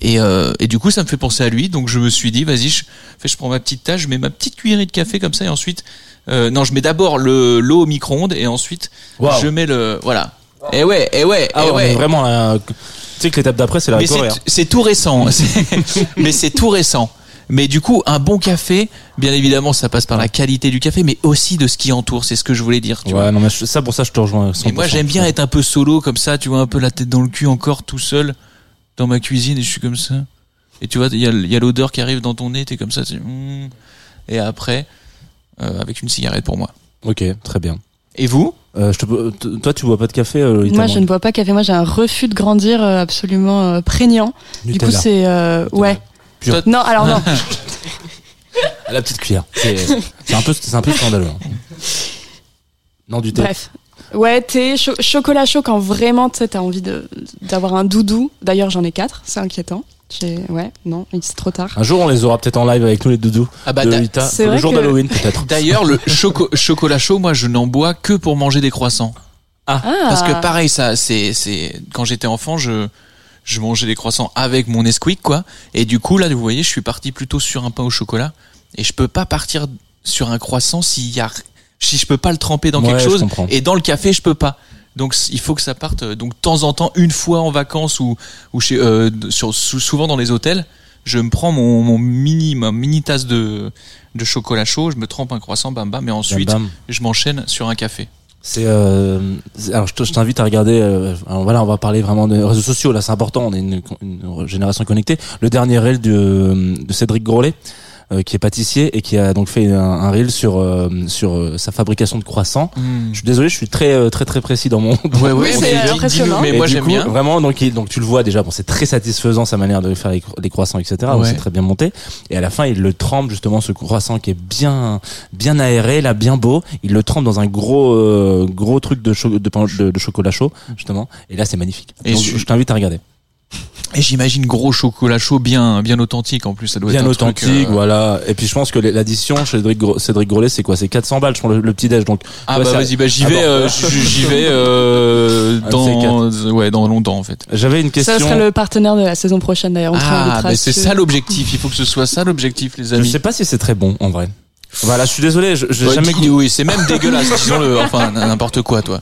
Et, euh, et du coup, ça me fait penser à lui. Donc, je me suis dit, vas-y, je, je prends ma petite tâche, je mets ma petite cuillerée de café comme ça et ensuite, euh, non, je mets d'abord le l'eau au micro-ondes et ensuite je mets le voilà. Et ouais, et ouais, Ah et ouais, on ouais. vraiment là. Tu sais que l'étape d'après c'est la Mais c'est tout récent. Mais c'est tout récent. Mais du coup, un bon café, bien évidemment, ça passe par la qualité du café, mais aussi de ce qui entoure. C'est ce que je voulais dire. Tu vois. Ouais, non, mais ça pour ça je te rejoins. 100%. Et moi, j'aime bien être un peu solo comme ça, tu vois, un peu la tête dans le cul encore tout seul dans ma cuisine et je suis comme ça. Et tu vois, il y a, il y a l'odeur qui arrive dans ton nez, t'es comme ça. hmm. Et après, euh, avec une cigarette pour moi. Ok, très bien. Et vous? Euh, je te... t- Toi, tu bois pas de café euh, Moi, je ne bois pas café. Moi, j'ai un refus de grandir euh, absolument euh, prégnant. Du coup, c'est euh, ouais. Non, alors non. À la petite cuillère. C'est un peu, c'est un peu scandaleux. hein. Non du thé. Bref. Ouais, thé, cho- chocolat chaud quand vraiment tu t'as envie de d'avoir un doudou. D'ailleurs, j'en ai quatre. C'est inquiétant. J'ai ouais, non, c'est trop tard. Un jour, on les aura peut-être en live avec nous les doudous Ah bah, c'est Le jour que- d'Halloween peut-être. D'ailleurs, le choco- chocolat chaud, moi, je n'en bois que pour manger des croissants. Ah, Parce que pareil, ça, c'est, c'est, quand j'étais enfant, je, je mangeais des croissants avec mon Nesquik, quoi. Et du coup, là, vous voyez, je suis parti plutôt sur un pain au chocolat. Et je peux pas partir sur un croissant s'il y a, si je peux pas le tremper dans Ouais, quelque chose. Et dans le café, je peux pas. Donc, il faut que ça parte. euh, Donc, de temps en temps, une fois en vacances ou, ou chez, euh, sur, sou- souvent dans les hôtels, je me prends mon, mon mini, ma mini tasse de, de chocolat chaud, je me trempe un croissant, bam bam, et ensuite, Bam, bam. je m'enchaîne sur un café. C'est euh, alors je te- je t'invite à regarder. euh, alors voilà, on va parler vraiment des réseaux sociaux. Là, c'est important. On est une, une génération connectée. Le dernier reel de, de Cédric Grolet. Euh, qui est pâtissier et qui a donc fait un, un reel sur euh, sur euh, sa fabrication de croissants. Je suis désolé, je suis très euh, très très précis dans mon Ouais, ouais, C'est impressionnant. mais moi j'aime bien. Vraiment, donc, il- donc tu le vois déjà, bon, c'est très satisfaisant sa manière de faire les, cro- les croissants, etc. Ouais. c'est très bien monté. Et à la fin, il le trempe justement ce croissant qui est bien, bien aéré, là, bien beau. Il le trempe dans un gros, euh, gros truc de, de, pain- de, de chocolat chaud, justement. Et là, c'est magnifique. Et Donc, je- je t'invite à regarder. Et j'imagine gros chocolat chaud bien bien authentique en plus ça doit Bien être truc, authentique, euh, voilà. Et puis je pense que l'addition chez Cédric, Gro- Cédric Grolet, c'est quoi? C'est 400 balles, je pense, le, le petit déj. Donc, Ah ouais, bah vas-y bah j'y Ah vais euh, j'y vais euh, de dans ouais dans longtemps en fait. j'avais une question. ça serait le partenaire de la saison prochaine d'ailleurs. Ah si c'est ça l'objectif, il faut que ce soit ça l'objectif les Je amis. sais pas si c'est très bon, en vrai. Voilà, je suis désolé, je- j'ai Ouais, jamais dis- oui, c'est même dégueulasse, disons-le, enfin n'importe quoi toi.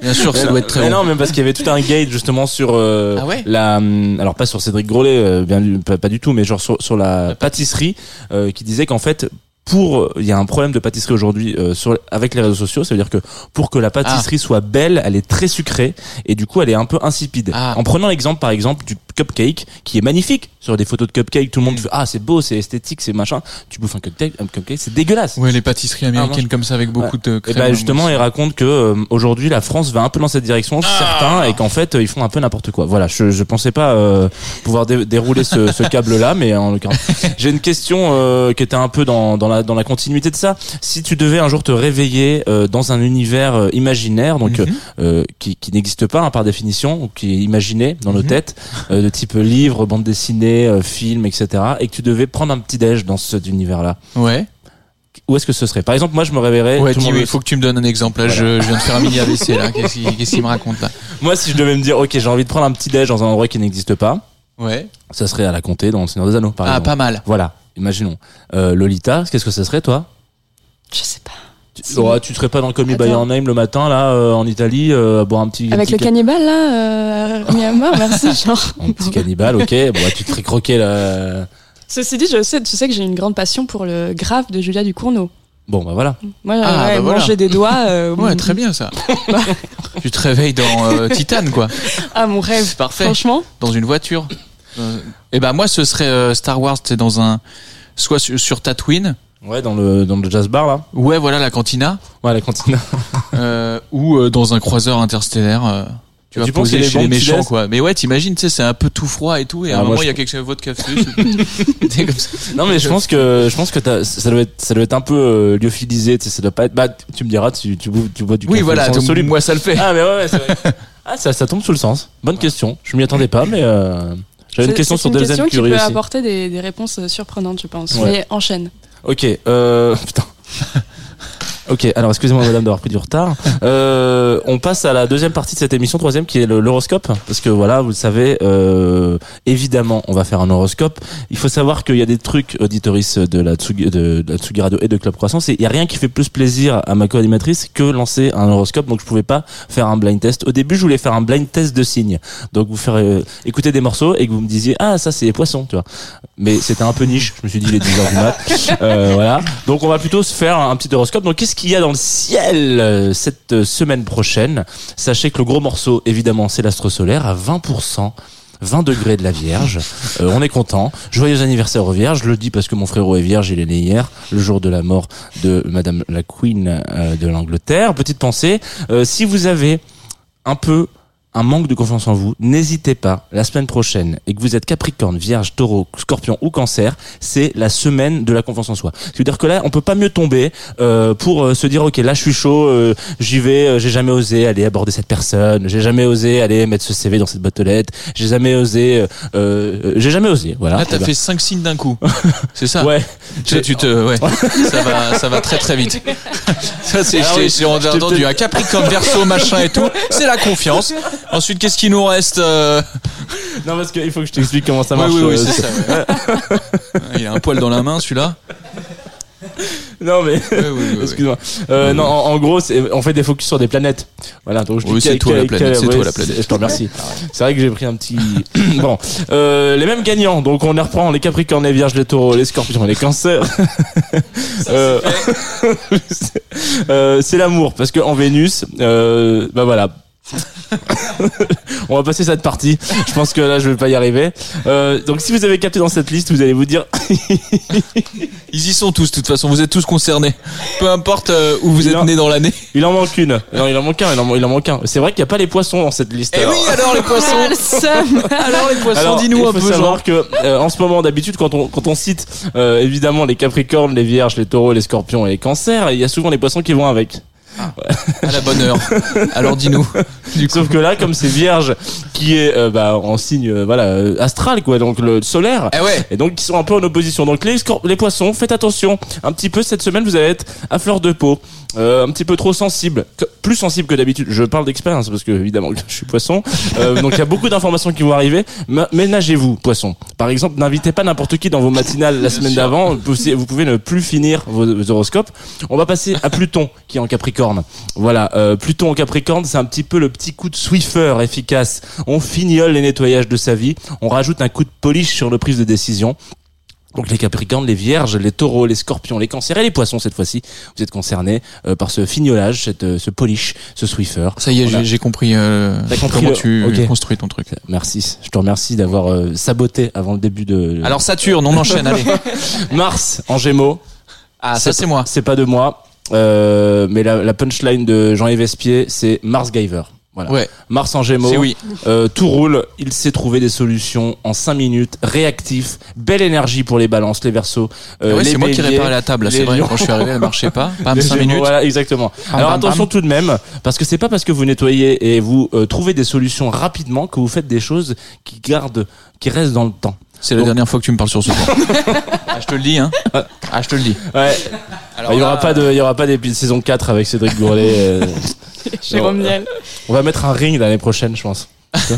Bien sûr, ça doit non, être très mais bon. non, même parce qu'il y avait tout un gate justement sur euh, Ah ouais la, hum, alors pas sur Cédric Grolet, euh, bien du- pas, pas du tout, mais genre sur, sur la pâtisserie, euh, qui disait qu'en fait pour il y a un problème de pâtisserie aujourd'hui euh, sur avec les réseaux sociaux, ça veut dire que pour que la pâtisserie soit belle, elle est très sucrée et du coup elle est un peu insipide. Ah. En prenant l'exemple par exemple du cupcake qui est magnifique sur des photos de cupcake, tout le monde fait ah c'est beau, c'est esthétique, c'est machin. Tu bouffes un cupcake, un cupcake, c'est dégueulasse. Ouais, les pâtisseries américaines moi, comme ça avec beaucoup de Et crème. ben justement, moi il raconte que euh, aujourd'hui la France va un peu dans cette direction, certains, et qu'en fait euh, ils font un peu n'importe quoi. Voilà, je, je pensais pas euh, pouvoir dé- dérouler ce, ce câble-là, mais en l'occurrence, j'ai une question euh, qui était un peu dans, dans la dans la continuité de ça. Si tu devais un jour te réveiller euh, dans un univers euh, imaginaire, donc Mhm. euh, qui, qui n'existe pas hein, par définition, ou qui est imaginé dans nos Mhm. têtes, de type livre, bande dessinée, euh, film, etc., et que tu devais prendre un petit déj dans cet univers-là, Ouais. où est-ce que ce serait? Par exemple, moi je me réveillerais. Ouais, il faut que tu me donnes un exemple. Là, je, je viens de faire un mini AVC là. Qu'est-ce qu'il me raconte là? Moi, si je devais me dire, ok, j'ai envie de prendre un petit déj dans un endroit qui n'existe pas, Ouais. ça serait à la Comté dans le Seigneur des Anneaux, par Ah, exemple. pas mal. Voilà, imaginons. Euh, Lolita, qu'est-ce que ça serait, toi? Tu, Si. oh, tu serais pas dans le Me By. Your Name le matin, là, euh, en Italie, euh, à boire un petit... un Avec petit le ca- cannibale là, euh, remis à mort, merci. Genre. Un petit cannibale, ok. Bon, ouais, tu te ferais croquer là. Ceci dit, je sais, tu sais que j'ai une grande passion pour le grave de Julia Ducournau. Bon, bah voilà. Moi, Ah, ouais, bah voilà. manger des doigts. euh, Ouais, très bien ça. tu te réveilles dans euh, Titan quoi, Ah, mon rêve. Parfait. Franchement. dans une voiture. Euh, et ben moi ce serait euh, Star Wars, c'est dans un soit sur, sur Tatooine, Ouais, dans le dans le jazz bar là. ouais, voilà la cantina, Ouais, la cantine. euh, ou euh, dans un croiseur interstellaire. euh, tu vas Tu penses poser qu'il y a des chez les bombes qui méchants, laissent quoi. Mais ouais, t'imagines, tu sais, c'est un peu tout froid et tout, et à Ah, un moi, moment, je- il y a quelque chose de votre café. c'est- T'es comme ça. Non mais je pense que je pense que t'as- ça doit être ça doit être un peu euh, lyophilisé, tu sais, ça doit pas être bah tu me diras tu tu bois, tu bois du Oui, café voilà, sans donc, soluble. moi ça le fait. Ah mais ouais, ouais c'est vrai. Ah ça ça tombe sous le sens. Bonne question. Je m'y attendais pas mais euh, j'avais une C'est- question c'est sur une Delzen question qui Curie peut aussi. apporter des, des réponses euh, surprenantes, je pense. Ouais. Mais enchaîne. Ok, euh, putain. Ok, alors excusez-moi madame d'avoir pris du retard. Euh, on passe à la deuxième partie de cette émission, troisième, qui est l'horoscope. Parce que voilà, vous le savez, euh, évidemment, on va faire un horoscope. Il faut savoir qu'il y a des trucs auditoris de la Tsugi, de, la Tsugi Radio et de Club Croissance. Et il y a rien qui fait plus plaisir à ma co-animatrice que lancer un horoscope. Donc je pouvais pas faire un blind test. Au début, je voulais faire un blind test de signes. Donc vous faire euh, écouter des morceaux et que vous me disiez, ah, ça c'est les poissons, tu vois. Mais c'était un peu niche. Je me suis dit, il est 10 heures du mat. Euh, voilà. Donc on va plutôt se faire un petit horoscope. Donc qu'est-ce qu'il y a dans le ciel euh, cette euh, semaine prochaine Sachez que le gros morceau, évidemment, c'est l'astre solaire à 20%. 20 degrés de la Vierge. Euh, on est content. Joyeux anniversaire aux Vierges. Je le dis parce que mon frérot est Vierge. Il est né hier, le jour de la mort de Madame la Queen de l'Angleterre. Petite pensée. si vous avez un peu un manque de confiance en vous, n'hésitez pas, la semaine prochaine, et que vous êtes Capricorne, Vierge, Taureau, Scorpion ou Cancer, c'est la semaine de la confiance en soi. C'est-à-dire que là, on peut pas mieux tomber euh, pour euh, se dire, ok, là je suis chaud, euh, j'y vais, euh, j'ai jamais osé aller aborder cette personne, j'ai jamais osé aller mettre ce CV dans cette boîte aux lettres, j'ai jamais osé, euh, j'ai jamais osé, voilà. Là, t'as Eh ben, fait cinq signes d'un coup. C'est ça Ouais. Tu, tu te, ouais. ça va, ça va très très vite. Ça, c'est, j'ai- entendu un Capricorne, Verseau, machin et tout. C'est la confiance. Ensuite, qu'est-ce qui nous reste euh Non, parce qu'il faut que je t'explique comment ça Oui, marche. oui, oui, euh, c'est ça. Il a un poil dans la main, celui-là. Non, mais. Oui, oui, oui, oui. Excuse-moi. Euh, non, en, en gros, on fait des focus sur des planètes. Voilà. Donc je Oui, c'est toi la planète, c'est toi la planète. Je te remercie. C'est vrai que j'ai pris un petit. bon, euh, les mêmes gagnants. Donc on les reprend les Capricornes, les Vierges, les Taureaux, les Scorpions et les Cancers. Euh, c'est- l'amour parce que en Vénus, bah voilà. on va passer cette partie. Je pense que là, je vais pas y arriver. Euh, donc, si vous avez capté dans cette liste, vous allez vous dire Ils y sont tous, de toute façon. Vous êtes tous concernés. Peu importe euh, où vous êtes Non. nés dans l'année. Il en manque une. Non, il en manque un. Il en, il en manque un. C'est vrai qu'il n'y a pas les poissons dans cette liste. Eh alors. oui, alors les poissons. Ah. Alors les poissons, Alors, dis-nous il un faut peu, genre. savoir que euh, en ce moment d'habitude quand on quand on cite euh, évidemment les Capricornes, les Vierges, les Taureaux, les Scorpions et les Cancers, il y a souvent les poissons qui vont avec. À la bonne heure. Alors dis-nous. Sauf que là, comme c'est Vierge qui est euh, bah, en signe euh, voilà euh, astral quoi, donc le solaire. eh ouais. Et donc, ils sont un peu en opposition. Donc, les, les poissons, faites attention. Un petit peu, cette semaine, vous allez être à fleur de peau. Euh, un petit peu trop sensible. Que- Plus sensible que d'habitude. Je parle d'expérience parce que, évidemment, je suis poisson. Euh, donc, il y a beaucoup d'informations qui vont arriver. Ménagez-vous, poisson. Par exemple, n'invitez pas n'importe qui dans vos matinales la semaine d'avant. Vous pouvez, vous pouvez ne plus finir vos, vos horoscopes. On va passer à Pluton, qui est en Capricorne. Voilà. Euh, Pluton en Capricorne, c'est un petit peu le petit coup de Swiffer efficace. On fignole les nettoyages de sa vie. On rajoute un coup de polish sur le prise de décision. Donc les Capricornes, les Vierges, les Taureaux, les Scorpions, les Cancers et les Poissons cette fois-ci, vous êtes concernés euh, par ce fignolage, cette, euh, ce polish, ce Swiffer. Ça y est, j'ai- compris, euh, compris comment tu construis ton truc. Merci, je te remercie d'avoir saboté avant le début de Alors Saturne, on enchaîne, allez. Mars en Gémeaux. Ah, ça c'est moi. C'est pas de moi, euh, mais la, la punchline de Jean-Yves Espier, c'est Mars Giver. Voilà. Ouais, Mars en Gémeaux. oui. Euh, tout roule, il sait trouver des solutions en 5 minutes, réactif, belle énergie pour les balances, les versos. euh, Ah ouais, c'est moi qui réparais la table, c'est vrai. Quand je suis arrivé, elle marchait pas. Les 5 Gémeaux, minutes. Voilà, exactement. Bam, Alors bam, attention bam. tout de même, parce que c'est pas parce que vous nettoyez et vous euh, trouvez des solutions rapidement que vous faites des choses qui gardent, qui restent dans le temps. C'est la Donc- dernière fois que tu me parles sur ce point. ah, je te le dis, hein. Ah, je te le dis. Ouais. Alors il y aura là, pas de, il y aura pas d'épisode saison 4 avec Cédric Gourlet. euh, Jérôme. Niel. on va mettre un ring l'année prochaine, je pense.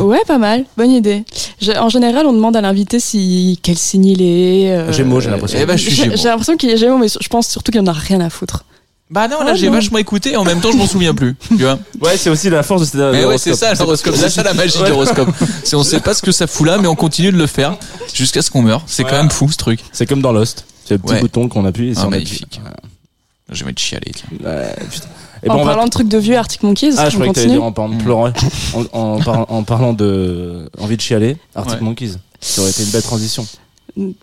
Ouais, pas mal. Bonne idée. Je- en général, on demande à l'invité si quel signe il est. euh, Gémeaux, j'ai l'impression. Eh ben, je suis J'ai Gémeaux. j'ai l'impression qu'il est Gémeaux, mais je pense surtout qu'il en a rien à foutre. Bah non, là Ah, j'ai non. vachement écouté et en même temps je m'en souviens plus. Tu vois Ouais, c'est aussi la force de cet Mais ouais, c'est ça l'horoscope, c'est ça la magie de l'horoscope. C'est on sait pas ce que ça fout là, mais on continue de le faire jusqu'à ce qu'on meure. C'est quand même fou ce truc. C'est comme dans Lost. C'est le petit Ouais. bouton qu'on appuie et Ah, ça on magnifique. appuie. Je vais te chialer. Ouais, putain. Et en bon, on va- parlant de trucs de vieux Arctic Monkeys, Ah, je croyais que t'allais dire en parlant de pleurer. en, en, par- en parlant de envie de chialer, Arctic Ouais. Monkeys. Ça aurait été une belle transition.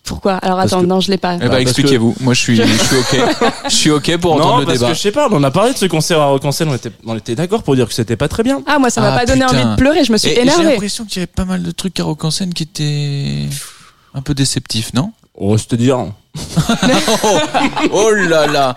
Pourquoi Alors attends, que- non, je l'ai pas. Eh ben, parce expliquez-vous. Moi, je suis, je suis ok. Je suis ok pour entendre Non, le parce débat. que je sais pas, on a parlé de ce concert à Rock-en-Seine, on était, on était d'accord pour dire que c'était pas très bien. Ah, moi, ça m'a Ah, pas donné putain. envie de pleurer, je me suis Et j'ai l'impression qu'il y avait pas mal de trucs à Rock en scène qui étaient un peu déceptifs, non? Oh, c'est-à-dire, oh, oh là là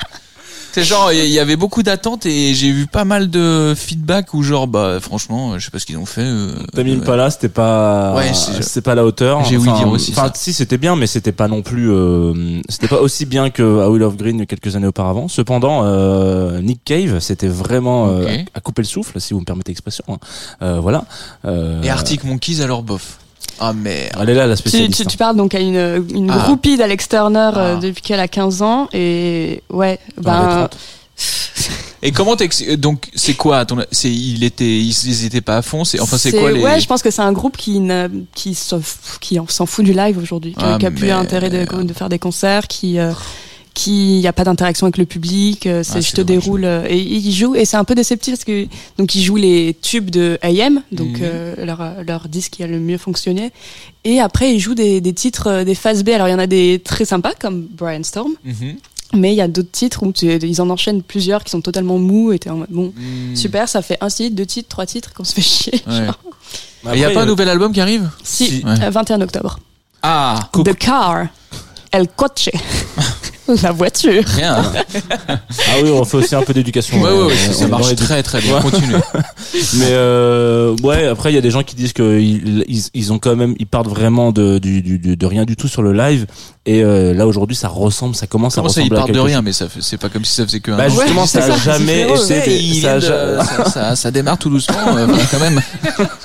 c'est genre il y avait beaucoup d'attentes et j'ai vu pas mal de feedback où genre bah franchement je sais pas ce qu'ils ont fait euh, ouais. Pala, c'était pas, Ouais, c'est- c'était pas à la hauteur. J'ai dire aussi Enfin, ça. si, c'était bien, mais c'était pas non plus, euh, c'était pas aussi bien que A Will of Green quelques années auparavant. Cependant, euh, Nick Cave, c'était vraiment euh, Ok. à, à couper le souffle, si vous me permettez l'expression. hein. Euh, voilà. Euh, et Arctic Monkeys alors bof ah merde Elle est là, la spécialiste. tu, hein. tu parles donc à une, une Ah. groupie d'Alex Turner euh, Ah. depuis qu'elle a 15 ans et ouais, ben 30. et comment t'ex- donc c'est quoi ton c'est il était ils, étaient pas à fond c'est enfin c'est quoi les Ouais, je pense que c'est un groupe qui ne, qui s'en f- qui en- s'en fout du live aujourd'hui, qui, Ah, qui a plus intérêt de, de faire des concerts, qui euh, qui y a pas d'interaction avec le public, euh, c'est Ah, je te dommage. déroule euh, et ils jouent et c'est un peu déceptif parce que donc ils jouent les tubes de AM, donc Mhm. euh, leur leur disque qui a le mieux fonctionné et après ils jouent des, des titres des phases B. Alors il y en a des très sympas comme Brian Storm, Mhm. mais il y a d'autres titres où tu- ils en enchaînent plusieurs qui sont totalement mous et t'es en mode bon Hmm. super, ça fait un titre, deux titres, trois titres, qu'on se fait chier. Ouais. genre. Et y a pas un nouvel album qui arrive? Si, Si. Ouais. euh, 21 octobre. ah The Car. El Coche. La voiture. rien Ah oui, on fait aussi un peu d'éducation. ouais ouais, euh, ouais, ça, ça on marche très très bien Ouais. continue Mais euh, ouais, après il y a des gens qui disent que ils, ils, ils ont quand même, ils partent vraiment de, du, du, du- de rien du tout sur le live. Et euh, là aujourd'hui, ça ressemble, ça commence comment à ça ils ressembler à partent de rien chose. mais ça c'est pas comme si ça faisait que un Bah justement, ça ça, jamais ils ça a viennent de- ja- ça, ça- ça démarre tout doucement, euh, enfin, quand même.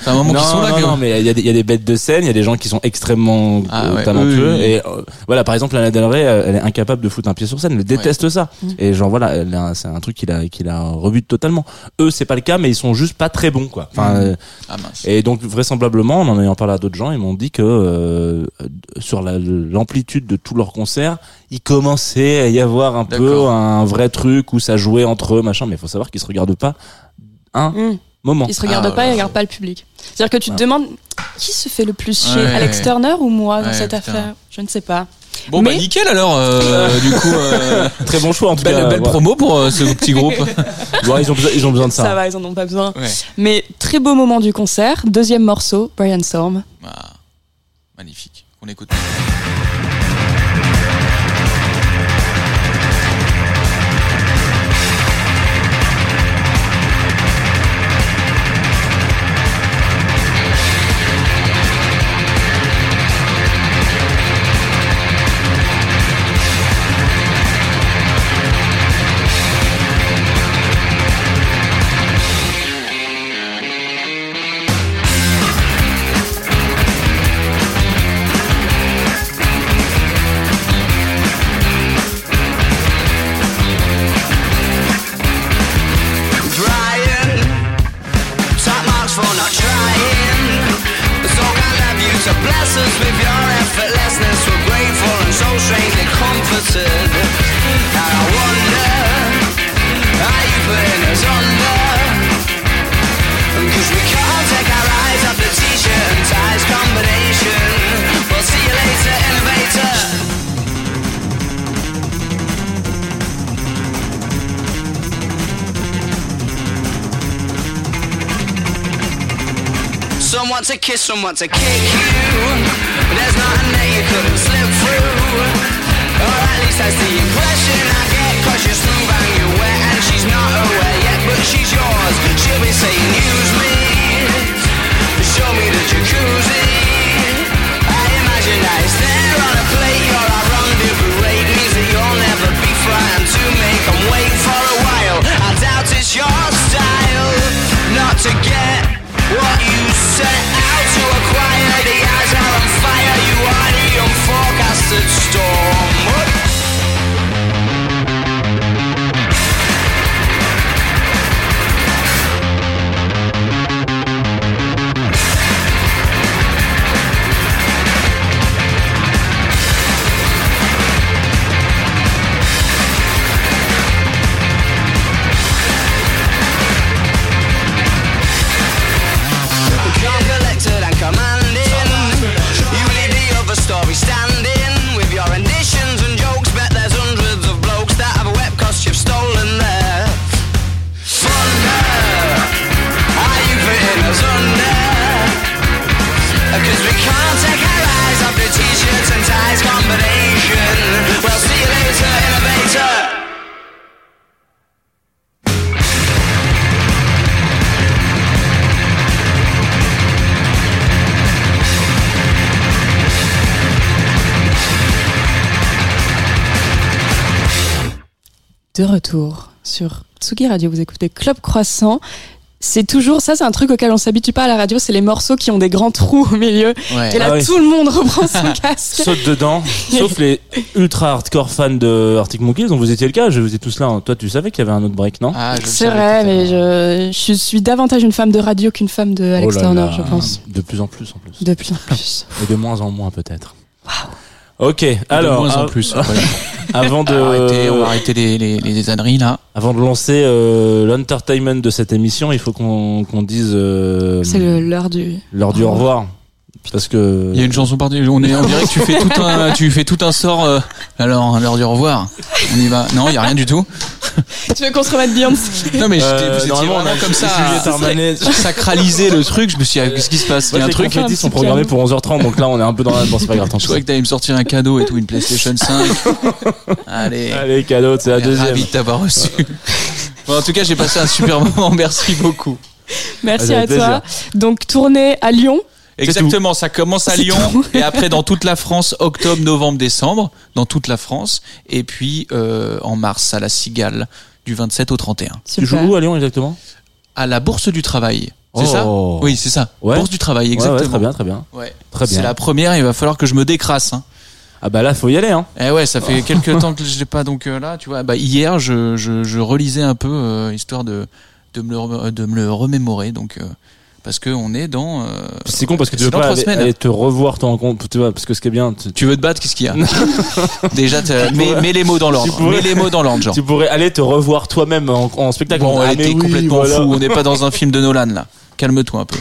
C'est un moment non, qu'ils sont là. non, quand non, même. mais il y, a des- il y a des bêtes de scène, il y a des gens qui sont extrêmement Ah euh, ouais, talentueux. oui, oui, oui. Et euh, voilà, par exemple, Lana Del Rey, elle est incapable de foutre un pied sur scène, elle déteste ça. Mm. Et genre voilà, c'est un truc qu'il a, qu'il a rebute totalement. Eux, c'est pas le cas, mais ils sont juste pas très bons, quoi. Enfin, Mm. euh, Ah mince. Et donc vraisemblablement, en en ayant parlé à d'autres gens, ils m'ont dit que euh, sur la- l'amplitude de tous leurs concerts, il commençait à y avoir un peu un vrai truc où ça jouait entre eux, machin. Mais il faut savoir qu'ils se regardent pas un Mm. moment. Ils se regardent Ah, pas, ouais. ils regardent pas le public. C'est-à-dire que tu te Ouais. demandes qui se fait le plus chier, Ouais. Alex Turner ou moi dans cette putain. affaire? Je ne sais pas. Bon bah Mais- nickel alors. euh, du coup, euh, Très bon choix en tout belle, cas. belle Ouais. promo pour euh, ce petit groupe. Ouais, ils ont besoin, ils ont besoin de ça. Ça, va, ils en ont pas besoin. Ouais. Mais très beau moment du concert. Deuxième morceau, Brian Storm. Ah, magnifique. On écoute. Kiss, some want to kick you. There's nothing that you couldn't slip through. Or at least that's the impression I get. Cause you're smooth and you're wet, and she's not aware yet, but she's yours. She'll be saying, use me. Show me the jacuzzi. I imagine that it's there on a plate. You're our rendezvous de retour sur Tsugi Radio. Vous écoutez Club Croissant. C'est toujours ça, c'est un truc auquel on s'habitue pas à la radio. C'est les morceaux qui ont des grands trous au milieu. Ouais. Et là, Ah oui. tout le monde reprend son casque. Saute dedans, sauf les ultra hardcore fans de Arctic Monkeys, dont vous étiez le cas, je vous ai tous là. hein. Toi, tu savais qu'il y avait un autre break, non? Ah, C'est vrai, mais je, je suis davantage une femme de radio qu'une femme de Alex Oh là Turner, là. je pense. De plus en plus, en plus. De plus en plus. Et de moins en moins, peut-être. Ok, De alors, moins en plus. Voilà. avant de, Arrêtez, on va arrêter les, les, les âneries là. avant de lancer euh, l'entertainment de cette émission, il faut qu'on qu'on dise euh, C'est le- l'heure du. l'heure du au revoir. Parce que Il y a une chanson par on est on dirait que tu fais tout un tu fais tout un sort euh, alors à l'heure du au revoir. On y va. Non, il y a rien du tout. Tu veux qu'on se remette Beyoncé Non mais Euh, j'étais vous étiez normalement, on a vraiment comme ça à Armanet. sacraliser le truc, je me suis dit qu'est-ce qui se passe? Il y a un les truc un sont programmés pour 11h30, donc là on est un peu dans la. Bon, c'est pas grave, tant Je croyais que t'allais me sortir un cadeau et tout, une PlayStation 5. Allez. Allez, cadeau, c'est la deuxième. Ravi de t'avoir reçu. Bon, en tout cas, j'ai passé un super moment. Merci beaucoup. Merci à toi. plaisir. Donc, tournée à Lyon. Exactement, ça commence à Lyon et après dans toute la France, octobre, novembre, décembre, dans toute la France, et puis euh, en mars à la Cigale du 27 au 31. Tu joues où à Lyon exactement? À la Bourse du Travail, c'est Oh. ça Oui, c'est ça. Ouais. Bourse du Travail, exactement. ouais, très bien, très bien. Ouais. Très bien. C'est la première, il va falloir que je me décrasse. Hein. Ah bah là, faut y aller, hein. Eh ouais, ça fait quelques temps que je l'ai pas donc euh, là, tu vois. Bah hier, je, je, je relisais un peu euh, histoire de de me le de me le remémorer donc euh, parce que on est dans. euh, C'est con parce que tu veux pas trois aller, semaines. aller te revoir toi en compte, tu vois, parce que ce qui est bien, tu, Tu veux te battre, qu'est-ce qu'il y a Déjà, mets, les mots dans l'ordre. Mets les mots dans l'ordre, genre. tu pourrais aller te revoir toi-même en, en spectacle. Bon, Ah, oui, complètement voilà. fou. On n'est pas dans un film de Nolan là. Calme-toi un peu.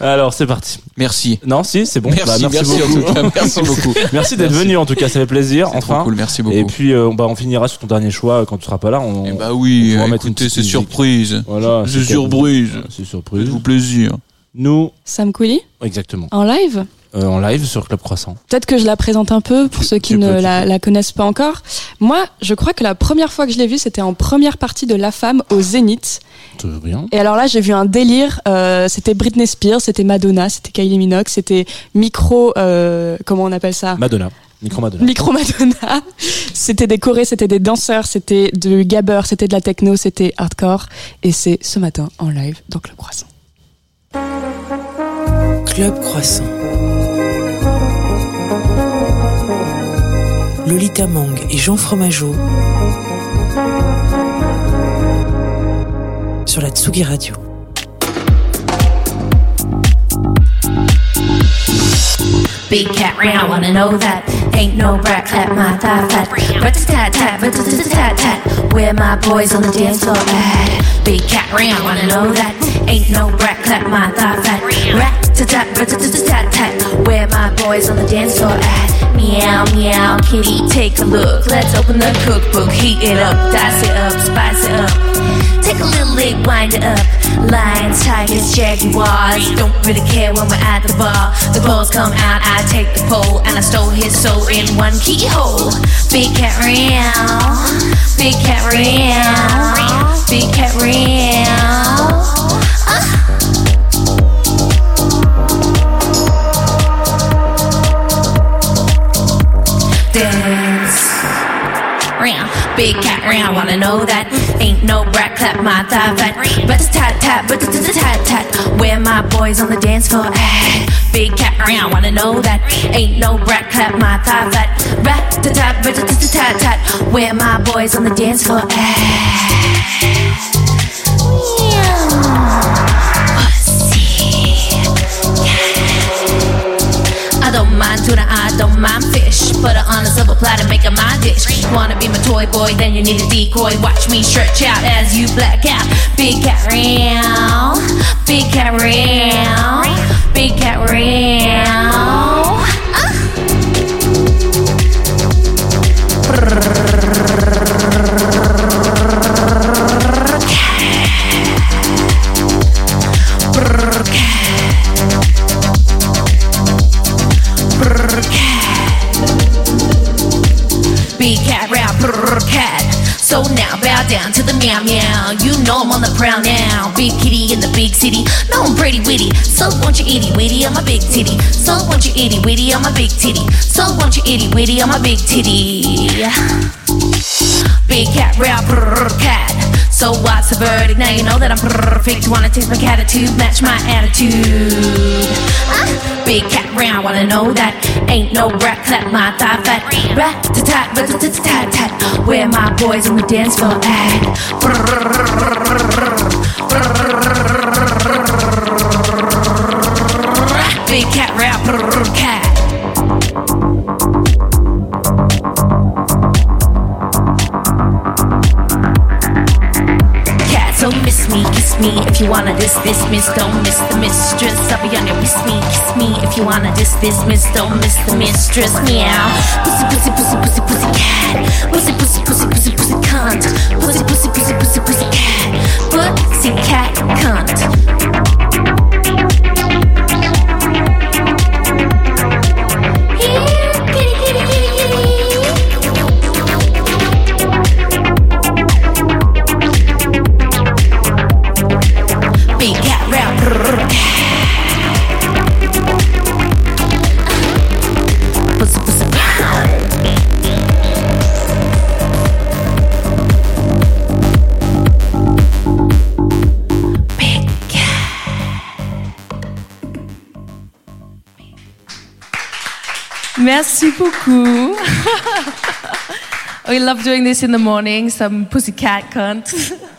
Alors c'est parti. Merci. Non, si, c'est bon. Merci, Bah, merci, beaucoup. en tout cas. Merci beaucoup. Merci d'être venu en tout cas, ça fait plaisir. C'est trop Enfin. cool, merci beaucoup. Et puis euh, bah, on finira sur ton dernier choix quand tu seras pas là. On, Eh bah oui, on pourra mettre une écoutez, c'est surprise. Voilà. C'est c'est surprise. C'est surprise. Faites-vous plaisir. Nous, Sam Cooley exactement, en live? Euh, en live sur Club Croissant. Peut-être que je la présente un peu pour ceux qui tu ne peux, la, connaissent pas encore. Moi, je crois que la première fois que je l'ai vue, c'était en première partie de La Femme au Zénith. Tout va bien. Et alors là, j'ai vu un délire. euh, c'était Britney Spears, c'était Madonna, c'était Kylie Minogue, c'était micro. euh, comment on appelle ça? Madonna. Micro Madonna. Micro Madonna. C'était des chorés, c'était des danseurs, c'était du gabber, c'était de la techno, c'était hardcore. Et c'est ce matin en live dans Club Croissant. Club Croissant. Lolita Mang et Jean Fromageau sur la Tsugi Radio. Big cat round, wanna know that? Ain't no brat, clap my thigh fat. Rat tat tat, rat tat tat. Where my boys on the dance floor at? Big cat round, wanna know that? Ain't no brat, clap my thigh fat. Rat tat tat, rat tat tat. Where my boys on the dance floor at? Meow meow, kitty, take a look. Let's open the cookbook, heat it up, dice it up, spice it up. Take a little lick, wind it up. Lions, tigers, jaguars. Don't really care when we're at the bar. The balls come out, I take the pole, and I stole his soul in one keyhole. Big cat real, big cat real, big cat real. Uh. Dance round, big cat. I wanna know that? Ain't no brat clap my thigh fat. But the tat tat, but the tat tat. Where my boys on the dance floor at? Big cat round. Wanna know that? Ain't no brat clap my thigh fat. Rat tat tat, but the tat tat. Where my boys on the dance floor at? I don't mind tuna, I don't mind fish. Put her on a silver platter, make her my dish. Wanna be my toy boy, then you need a decoy. Watch me stretch out as you black out. Big cat real, big cat real, big cat real. Big cat rap, brr, cat. So now bow down to the meow meow. You know I'm on the prowl now. Big kitty in the big city. No, I'm pretty witty. So won't you itty witty on my big titty? So won't you itty witty on my big titty? So won't you itty witty on my big titty? Big cat, real brrr cat. So what's the verdict? Now you know that I'm perfect. Wanna taste my attitude, match my attitude. Uh, big cat, round, wanna know that. Ain't no rat, clap my thigh fat. Rat, tat, tat, tat, tat, tat, tat. Where my boys on the dance floor at? Big cat, rap, me, if you wanna diss this miss, don't miss the mistress. I'll be on your miss me, kiss me if you wanna diss this miss, don't miss the mistress. Meow. Pussy, pussy, pussy, pussy, pussy cat. Pussy, pussy, pussy, pussy, pussy cunt. Pussy, pussy, pussy, pussy, pussy cat. Pussy cat cunt. Merci beaucoup. we love doing this in the morning, some pussycat cunt.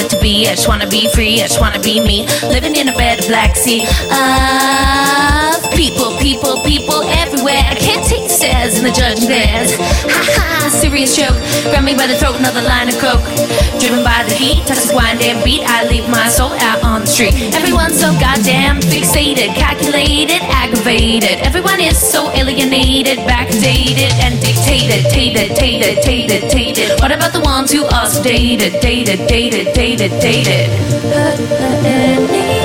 it to be. I just wanna be free. I just wanna be me. Living in a bed of black sea of people, people, people everywhere. I can't stairs and the judging glares. Ha ha, serious joke. Grab me by the throat, another line of coke. Driven by the heat, touch the wind and beat. I leave my soul out on the street. Everyone's so goddamn fixated, calculated, aggravated. Everyone is so alienated, backdated, and dictated, tated, tated, tated, tated. What about the ones who are so dated, dated, dated, dated, dated? Uh, uh,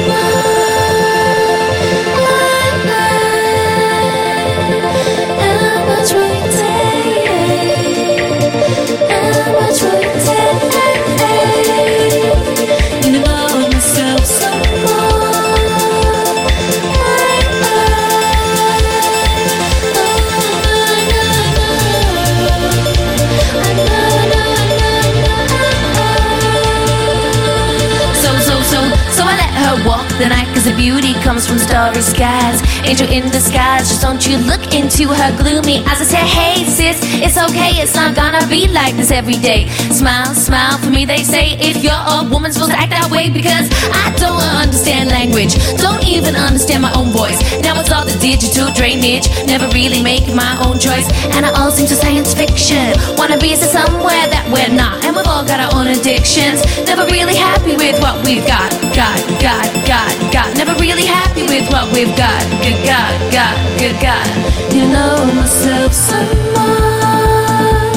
the night Cause the beauty comes from starry skies. Angel in disguise, just don't you look into her gloomy eyes. I say, hey sis, it's okay, it's not gonna be like this every day. Smile, smile, for me they say If you're a woman, supposed to act that way Because I don't understand language. Don't even understand my own voice. Now it's all the digital drainage Never really making my own choice. And it all seems so science fiction Wanna be somewhere that we're not. And we've all got our own addictions Never really happy with what we've got. Got, got, got, got Never really happy with what we've got. Good God, God, good God. You know myself some more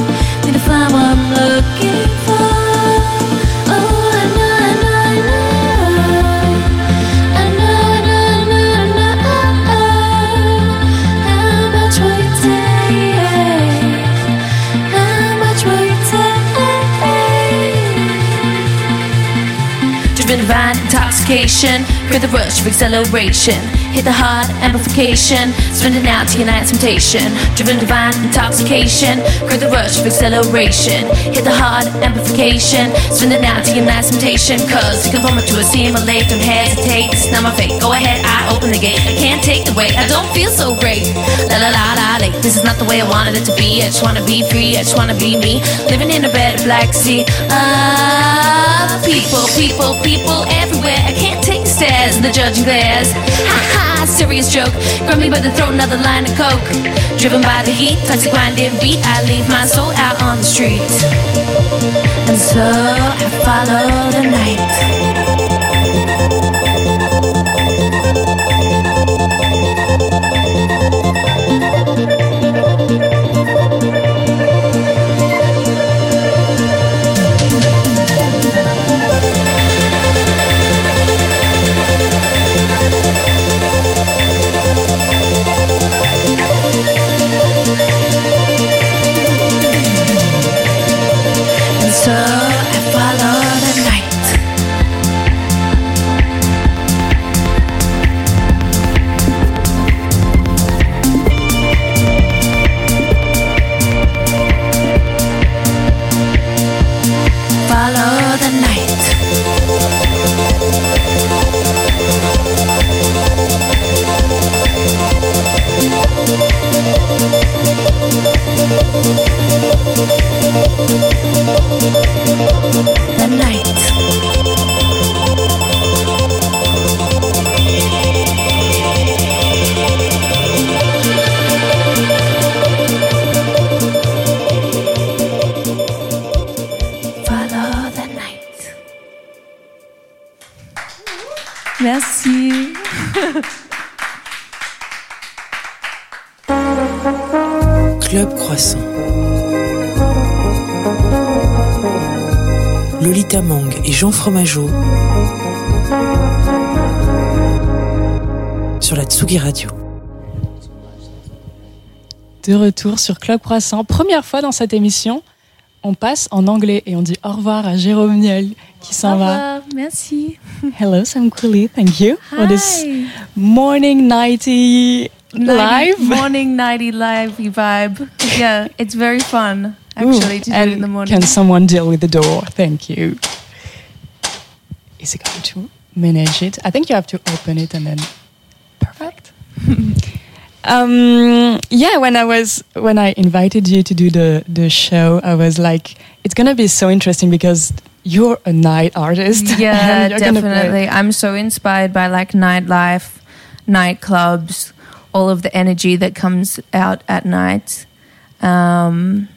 Need to find what I'm looking for. Oh, I know, I know, I know. I know, I know, I know, I know. How much will you take? How much will you take? Driven by intoxication, with the rush of acceleration. Hit the heart, amplification, spinning out to unite temptation. Driven divine intoxication, with the rush of acceleration. Hit the heart, amplification, spinning out to unite temptation. Cause to conform to assimilate, don't hesitate. Is not my fate. Go ahead, I open the gate. I can't take the weight, I don't feel so great. La la la la, like, this is not the way I wanted it to be. I just wanna be free, I just wanna be me. Living in a bed of black sea. Ah, people, people, people everywhere. I can't the and the judging glares. Ha ha, serious joke. Grab me by the throat, another line of coke. Driven by the heat, toxic grinding beat. I leave my soul out on the street. And so I follow the night. Fromageau sur la Tsugi Radio. De retour sur Club Croissant. Première fois dans cette émission, on passe en anglais et on dit au revoir à Jérôme Niel qui s'en va. Merci. Hello, Sam Cooley. Thank you for this Hi. morning nighty live. Nighty- morning nighty live vibe. Yeah, it's very fun actually Ooh, to do it in the morning. Can someone deal with the door? Thank you. Manage it? I think you have to open it and then. Perfect. um, yeah, when I was when I invited you to do the the show, I was like, it's gonna be so interesting because you're a night artist. Yeah, and you're gonna play- definitely. I'm so inspired by like nightlife, nightclubs, all of the energy that comes out at night. Um,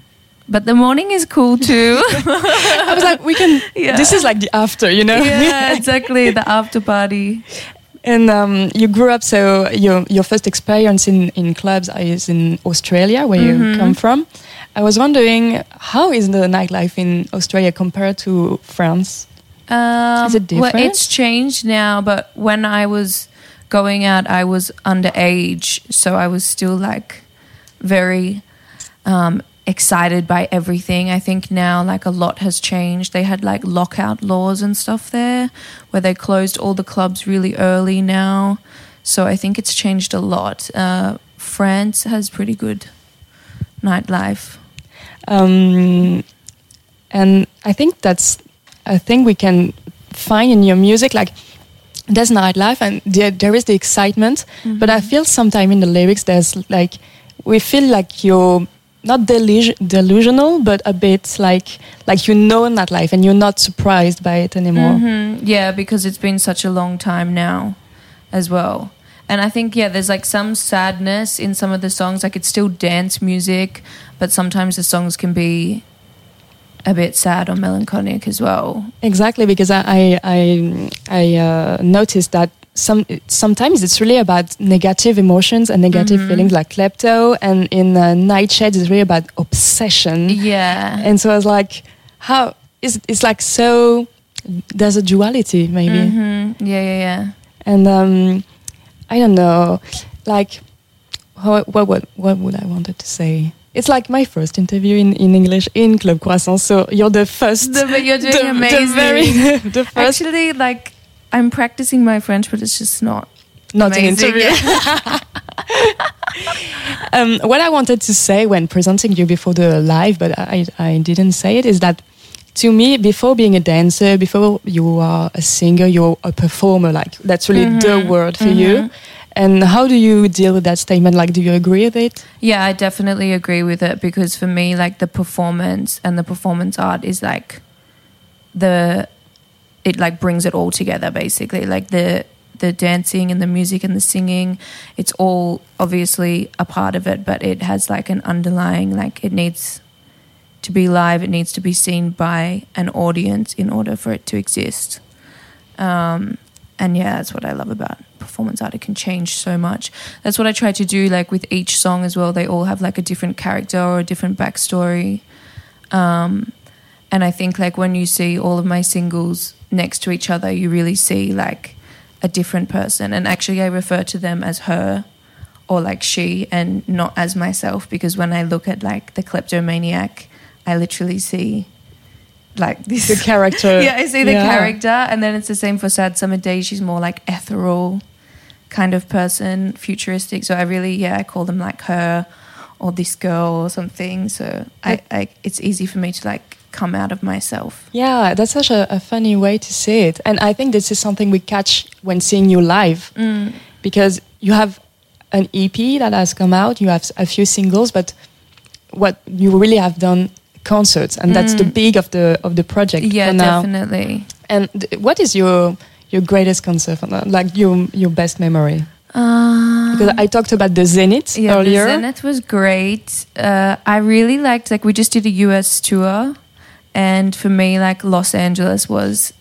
but the morning is cool too. I was like, we can. Yeah. This is like the after, you know. yeah, exactly. The after party. And um, you grew up, so your your first experience in, in clubs is in Australia, where you Mhm. come from. I was wondering, how is the nightlife in Australia compared to France? Um, Is it different? Well, it's changed now, but when I was going out, I was underage, so I was still like very um, excited by everything. I think now like a lot has changed. They had like lockout laws and stuff there, where they closed all the clubs really early now. So I think it's changed a lot. Uh, France has pretty good nightlife. Um, and I think that's a thing we can find in your music. Like, there's nightlife and there, there is the excitement, but I feel sometimes in the lyrics there's like we feel like you're not delus- delusional, but a bit like like you know nightlife and you're not surprised by it anymore. Mhm. Yeah, because it's been such a long time now as well. And I think, yeah, there's like some sadness in some of the songs. Like it's still dance music, but sometimes the songs can be a bit sad or melancholic as well. Exactly, because I I I, I uh, noticed that some sometimes it's really about negative emotions and negative Mhm. feelings, like klepto, and in uh, Nightshades it's really about obsession. Yeah. And so I was like, how is it's like so? There's a duality maybe, Mhm. Yeah, yeah, yeah. and um, I don't know, like how, what what what would I wanted to say? It's like my first interview in, in English in Club Croissant. So you're the first. The- you're doing the, amazing. The, very, the first Actually, like I'm practicing my French, but it's just not. not an interview. um, what I wanted to say when presenting you before the live, but I, I didn't say it, is that to me, before being a dancer, before you are a singer, you're a performer. Like that's really the Mhm, word for you. mhm. And how do you deal with that statement? Like, do you agree with it? Yeah, I definitely agree with it because for me, like the performance and the performance art is like the it like brings it all together basically. Like the the dancing and the music and the singing, it's all obviously a part of it, but it has like an underlying like it needs to be live, it needs to be seen by an audience in order for it to exist. Um, and yeah, that's what I love about performance art. It can change so much. That's what I try to do, like with each song as well. They all have like a different character or a different backstory. Um, and I think like when you see all of my singles next to each other, you really see like a different person. And actually, I refer to them as her or like she and not as myself because when I look at like the kleptomaniac, I literally see like this The character. yeah, I see the Yeah. character, and then it's the same for Sad Summer Days. She's more like ethereal kind of person, futuristic. So I really, yeah, I call them like her or this girl or something. So I, I it's easy for me to like come out of myself. Yeah, that's such a, a funny way to say it. And I think this is something we catch when seeing you live Mm. because you have an EP that has come out, you have a few singles, but what you really have done concerts, and that's the Mm. big of the of the project Yeah, for now. definitely. And what is your your greatest concert, like your your best memory? Um, Because I talked about the Zenith yeah, earlier. the Zenith was great. Uh, I really liked like we just did a US tour, and for me, like Los Angeles was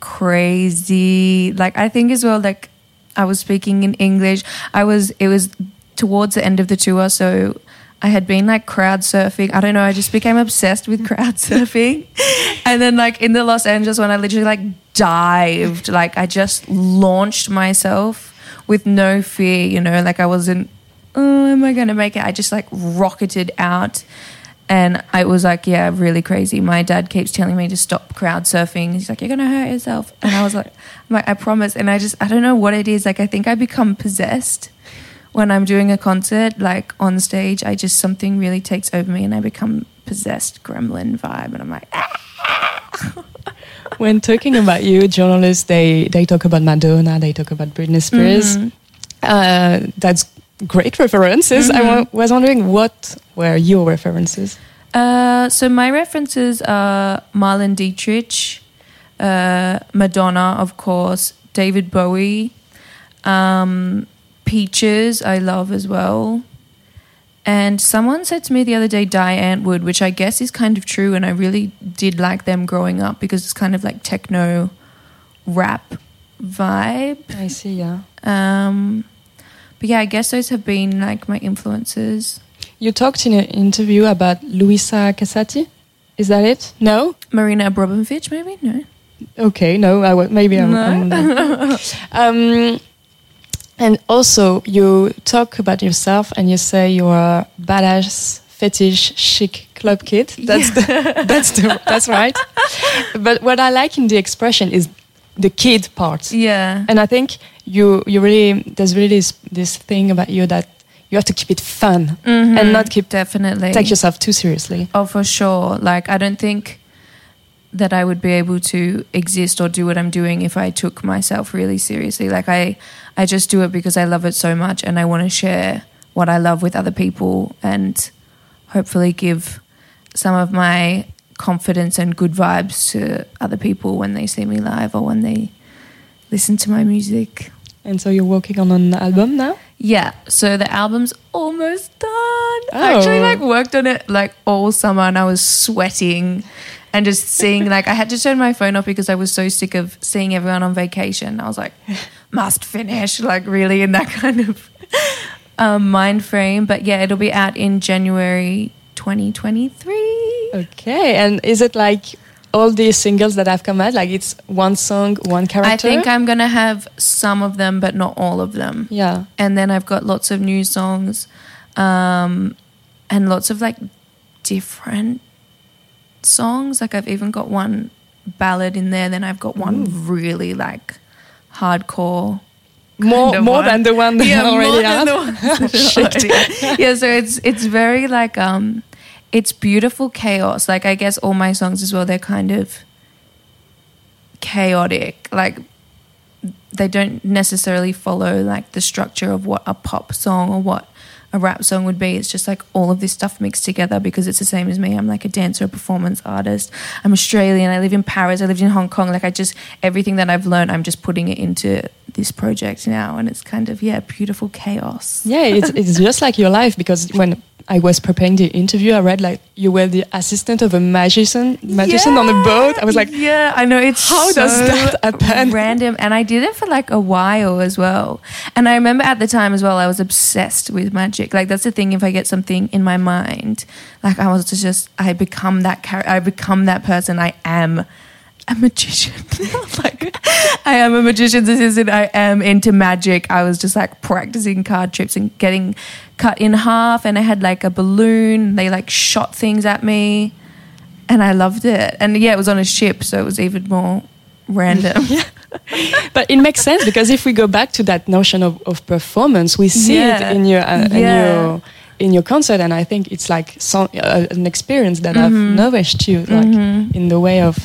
crazy. Like I think as well, like I was speaking in English. I was it was towards the end of the tour, so I had been like crowd surfing. I don't know. I just became obsessed with crowd surfing, and then like in the Los Angeles when I literally like dived. Like I just launched myself with no fear. You know, like I wasn't. Oh, am I gonna make it? I just like rocketed out. And I was like, yeah, really crazy. My dad keeps telling me to stop crowd surfing. He's like, you're gonna hurt yourself. And I was like, like, I promise. And I just, I don't know what it is. Like, I think I become possessed when I'm doing a concert, like on stage. I just something really takes over me, and I become possessed gremlin vibe. And I'm like, ah. When talking about you, journalists they they talk about Madonna, they talk about Britney Spears. Mhm. Uh, that's great references. I wa- was wondering what were your references. Uh, so my references are Marlon Dietrich, uh, Madonna, of course, David Bowie, um, Peaches, I love as well. And someone said to me the other day, Diane Wood, which I guess is kind of true, and I really did like them growing up because it's kind of like techno rap vibe. I see. Yeah. Um, but yeah, I guess those have been like my influences. You talked in an interview about Luisa Casati. Is that it? No. Marina Abramovich, maybe? No. Okay. No. I maybe I'm. I'm um, and also, you talk about yourself, and you say you're a badass, fetish, chic club kid. That's the, that's the, that's right. But what I like in the expression is the kid part. Yeah. And I think you you really there's really this, this thing about you that you have to keep it fun mm-hmm. and not keep definitely take yourself too seriously. Oh, for sure. Like, I don't think that I would be able to exist or do what I'm doing if I took myself really seriously. Like, I, I just do it because I love it so much and I want to share what I love with other people and hopefully give some of my confidence and good vibes to other people when they see me live or when they listen to my music. And so you're working on an album now. Yeah, so the album's almost done. I actually Oh. like worked on it like all summer and I was sweating and just seeing like I had to turn my phone off because I was so sick of seeing everyone on vacation. I was like, must finish, like really in that kind of um, mind frame. But yeah, it'll be out in January 2023. Okay. And is it like all these singles that have come out? Like it's one song, one character. I think I'm gonna have some of them, but not all of them. Yeah. and then I've got lots of new songs, um, and lots of like different songs. Like I've even got one ballad in there. Then I've got one really like hardcore. More more one. than the one that yeah, I already more had. than the ones that I already had. yeah, so it's it's very like um, it's beautiful chaos. Like I guess all my songs as well. They're kind of chaotic. Like they don't necessarily follow like the structure of what a pop song or what a rap song would be. It's just like all of this stuff mixed together because it's the same as me. I'm like a dancer, a performance artist. I'm Australian. I live in Paris. I lived in Hong Kong. Like I just everything that I've learned, I'm just putting it into this project now, and it's kind of yeah, beautiful chaos. Yeah, it's, it's just like your life because when I was preparing the interview, I read like you were the assistant of a magician, magician on a boat. I was like, yeah, I know it's How does that happen? Random, and I did it for like a while as well. And I remember at the time as well, I was obsessed with magic. Like that's the thing. If I get something in my mind, like I was just, I become that character. I become that person. I am a magician. like I am a magician's assistant. I am into magic. I was just like practicing card tricks and getting cut in half. And I had like a balloon. They like shot things at me and I loved it. And yeah, it was on a ship, so it was even more random. but it makes sense because if we go back to that notion of, of performance, we see Yeah. it in your uh, in your in your concert, and I think it's like some, uh, an experience that have Mhm. nourished you, like Mhm. in the way of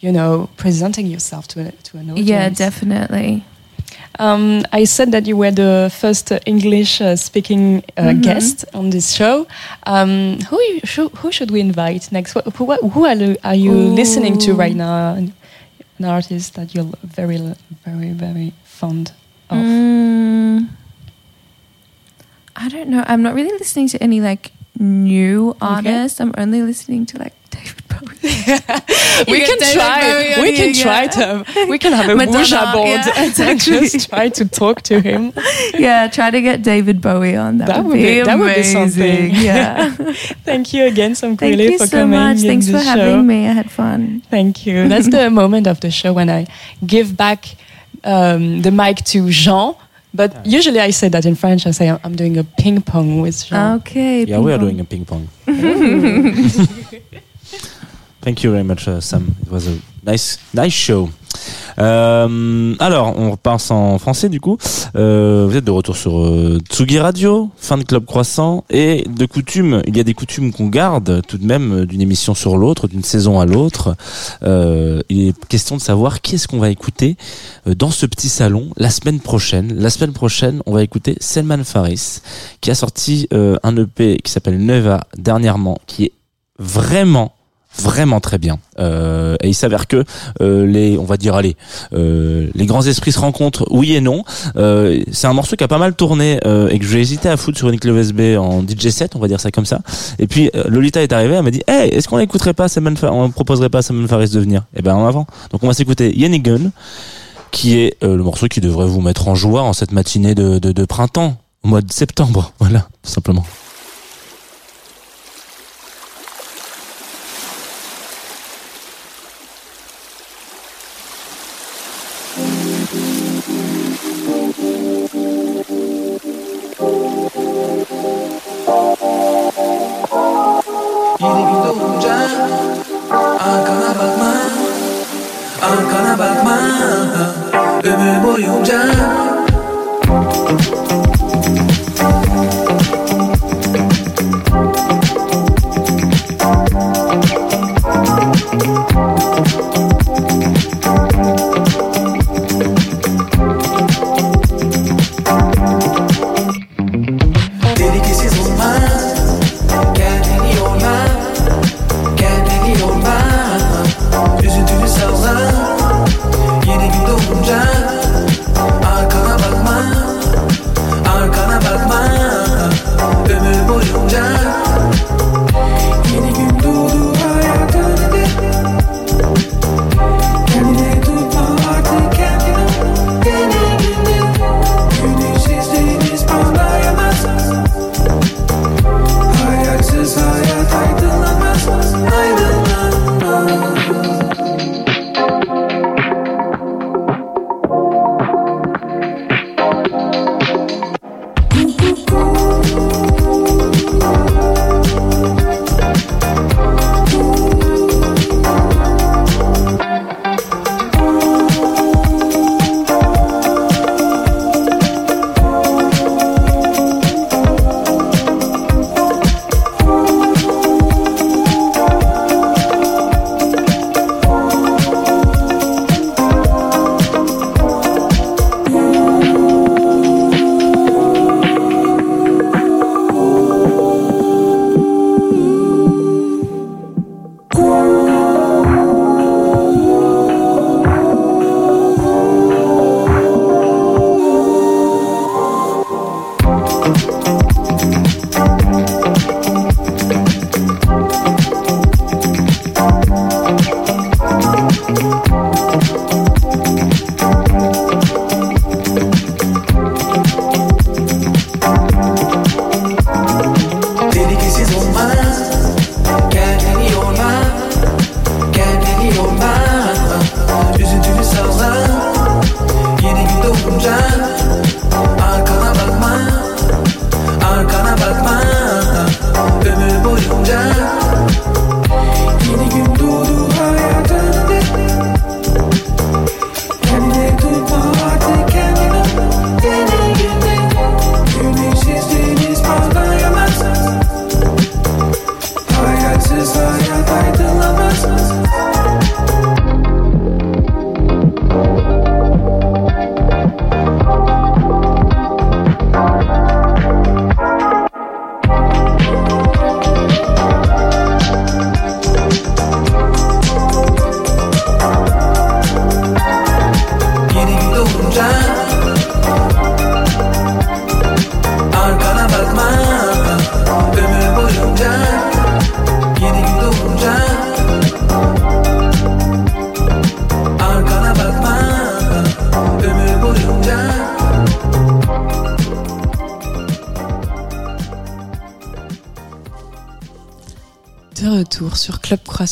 you know presenting yourself to a, to an audience. yeah, definitely. Um, I said that you were the first uh, English uh, speaking uh, Mhm. guest on this show. Um, who, you, who who should we invite next? Who, who, who are, you- are you listening to right now? An, artist that you're very, very, very fond of. Mm, I don't know. I'm not really listening to any like new artists. I'm only listening to like David Bowie. we can David try. Bowie on We can here, try yeah. to. We can have a Madonna, Ouija board yeah, and exactly. just try to talk to him. yeah, try to get David Bowie on. That, That would, would be, be- that would be amazing. something. Yeah. Thank you again, Sam Thank Kwele, you for so coming much. Thanks for show. having me. I had fun. Thank you. That's the moment of the show when I give back um, the mic to Jean. But usually I say that in French. I say I'm- I'm doing a ping pong with Jean. Okay. Yeah, we are ping-pong. doing a ping pong. Thank you very much, uh, Sam. It was a nice, nice show. Euh, alors, on repasse en français du coup. Euh, vous êtes de retour sur euh, Tsugi Radio, fin de Club Croissant. Et de coutume, il y a des coutumes qu'on garde tout de même euh, d'une émission sur l'autre, d'une saison à l'autre. Euh, il est question de savoir qui est-ce qu'on va écouter dans ce petit salon la semaine prochaine. La semaine prochaine, on va écouter Selman Faris, qui a sorti un EP qui s'appelle Neva dernièrement, qui est vraiment vraiment très bien. Euh, et il s'avère que euh, les on va dire allez euh, les grands esprits se rencontrent oui et non. Euh, c'est un morceau qui a pas mal tourné euh, et que j'ai hésité à foutre sur une clé USB en DJ set on va dire ça comme ça. Et puis euh, Lolita est arrivée elle m'a dit hey est-ce qu'on écouterait pas Simon on proposerait pas Simon Faris de venir? Et ben en avant. Donc on va s'écouter Gun qui est le morceau qui devrait vous mettre en joie en cette matinée de, de, de printemps au mois de septembre. Voilà tout simplement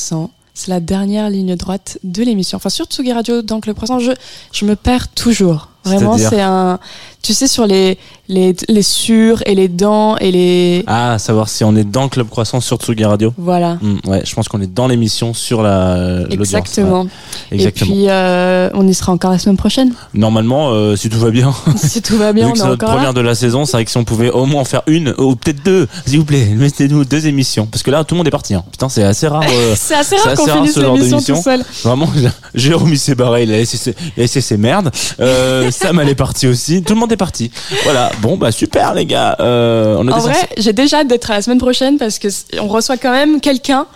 Croissant. C'est la dernière ligne droite de l'émission. Enfin, sur Tsugi Radio, dans Club Croissant, je, je me perds toujours. Vraiment, c'est un. Tu sais, sur les, les, les sur et les dents et les. Ah, savoir si on est dans Club Croissant sur Tsugi Radio. Voilà. Hmm, ouais, je pense qu'on est dans l'émission sur la. Exactement. Ouais, exactement. Et puis, euh, on y sera encore la semaine prochaine. Normalement, euh, si tout va bien, si tout va bien, vu on que est notre encore là. première de la saison, c'est vrai que si on pouvait au moins en faire une ou peut-être deux, s'il vous plaît, mettez-nous deux émissions, parce que là tout le monde est parti. Hein. Putain, c'est assez rare. euh, C'est assez rare qu'on finisse l'émission tout seul. Vraiment, Jérôme il s'est barré, il a laissé ses, il a laissé ses merdes. Euh, Sam elle est partie aussi, tout le monde est parti. Voilà, bon bah super les gars. Euh, on En vrai, j'ai déjà hâte d'être à la semaine prochaine parce que on reçoit quand même quelqu'un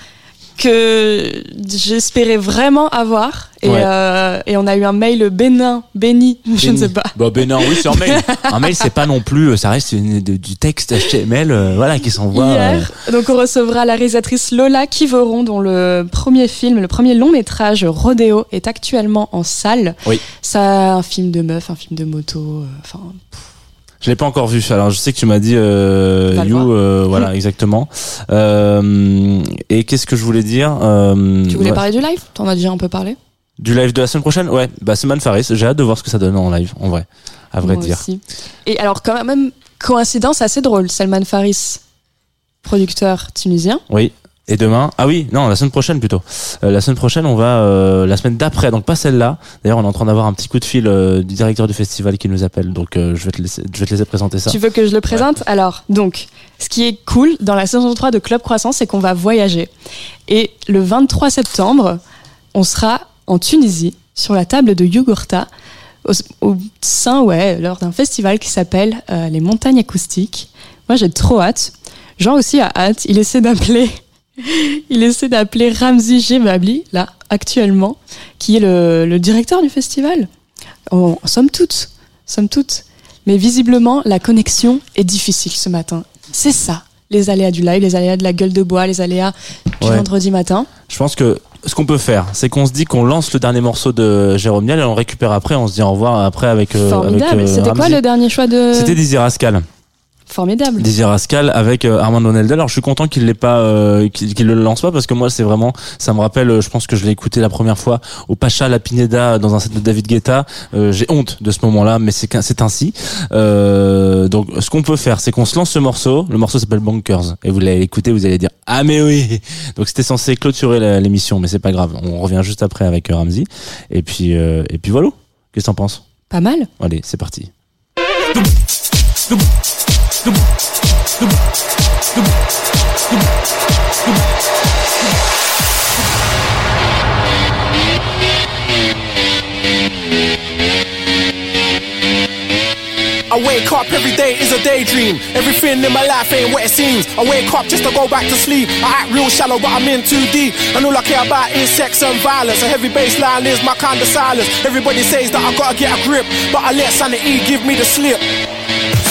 que j'espérais vraiment avoir et, Ouais. euh, et on a eu un mail bénin, béni, je ne sais pas. Bah non, oui c'est un mail. Un mail c'est pas non plus, ça reste une- de- du texte HTML, euh, voilà qui s'envoie. euh, Hier, donc on recevra la réalisatrice Lola Kivoron dont le premier film, le premier long métrage Rodeo est actuellement en salle. Oui. Ça, un film de meuf, un film de moto, euh, enfin Je l'ai pas encore vu. Alors je sais que tu m'as dit euh, You, euh, voilà exactement. Euh, et qu'est-ce que je voulais dire euh, Tu voulais ouais. parler du live? T'en as déjà un peu parlé? Du live de la semaine prochaine? Ouais, bah c'est Man Faris. J'ai hâte de voir ce que ça donne en live, en vrai, à vrai Moi dire. aussi. Et alors quand même coïncidence assez drôle, Salman Faris, producteur tunisien. Oui. Et demain Ah oui, non, la semaine prochaine plutôt. Euh, la semaine prochaine, on va euh, la semaine d'après, donc pas celle-là. D'ailleurs, on est en train d'avoir un petit coup de fil euh, du directeur du festival qui nous appelle, donc je vais te laisser, je vais te laisser présenter ça. Tu veux que je le présente? Alors, donc, ce qui est cool dans la saison 3 de Club Croissant, c'est qu'on va voyager. Et le 23 septembre, on sera en Tunisie, sur la table de Yugurta, au, au sein, ouais, lors d'un festival qui s'appelle les Montagnes Acoustiques. Moi, j'ai trop hâte. Jean aussi a hâte. Il essaie d'appeler. Il essaie d'appeler Ramzi Jebabli, là, actuellement, qui est le, le directeur du festival. On, somme toutes, somme toutes. Mais visiblement, la connexion est difficile ce matin. C'est ça, les aléas du live, les aléas de la gueule de bois, les aléas du Ouais. vendredi matin. Je pense que ce qu'on peut faire, c'est qu'on se dit qu'on lance le dernier morceau de Jérôme Niel et on le récupère après. On se dit au revoir après avec. euh, Formidable. euh, C'était quoi le dernier choix de C'était Dizzy Rascal. Formidable. Dizzy Rascal avec euh, Armando Neldal. Alors je suis content qu'il l'ait pas, euh, qu'il qu'il le lance pas parce que moi c'est vraiment, ça me rappelle, euh, je pense que je l'ai écouté la première fois au Pacha La Pineda dans un set de David Guetta. Euh, J'ai honte de ce moment-là, mais c'est c'est ainsi. Euh, donc ce qu'on peut faire, c'est qu'on se lance ce morceau. Le morceau s'appelle Bonkers et vous l'allez écouter, vous allez dire ah mais oui. Donc c'était censé clôturer l'émission, mais c'est pas grave. On revient juste après avec Ramsey et puis euh, et puis voilà. Qu'est-ce que t'en penses? Pas mal. Allez, c'est parti. I wake up every day is a daydream. Everything in my life ain't what it seems. I wake up just to go back to sleep. I act real shallow, but I'm in too deep. And all I care about is sex and violence. A heavy bass line is my kind of silence. Everybody says that I gotta get a grip, but I let sanity give me the slip.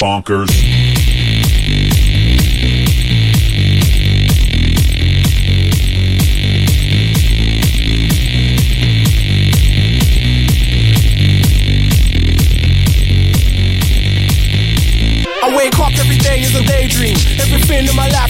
bonkers. I wake up every day is a daydream. Everything in my life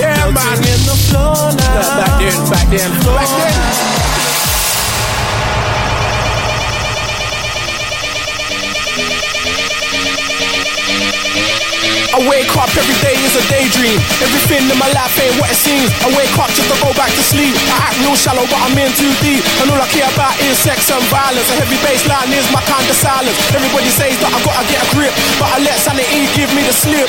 Yeah, man. in the floor now. Back then, back then, back then. I wake up every day is a daydream. Everything in my life ain't what it seems. I wake up just to go back to sleep. I act real shallow, but I'm in too deep. And all I care about is sex and violence. A heavy bass line is my kind of silence. Everybody says that I gotta get a grip, but I let sanity give me the slip.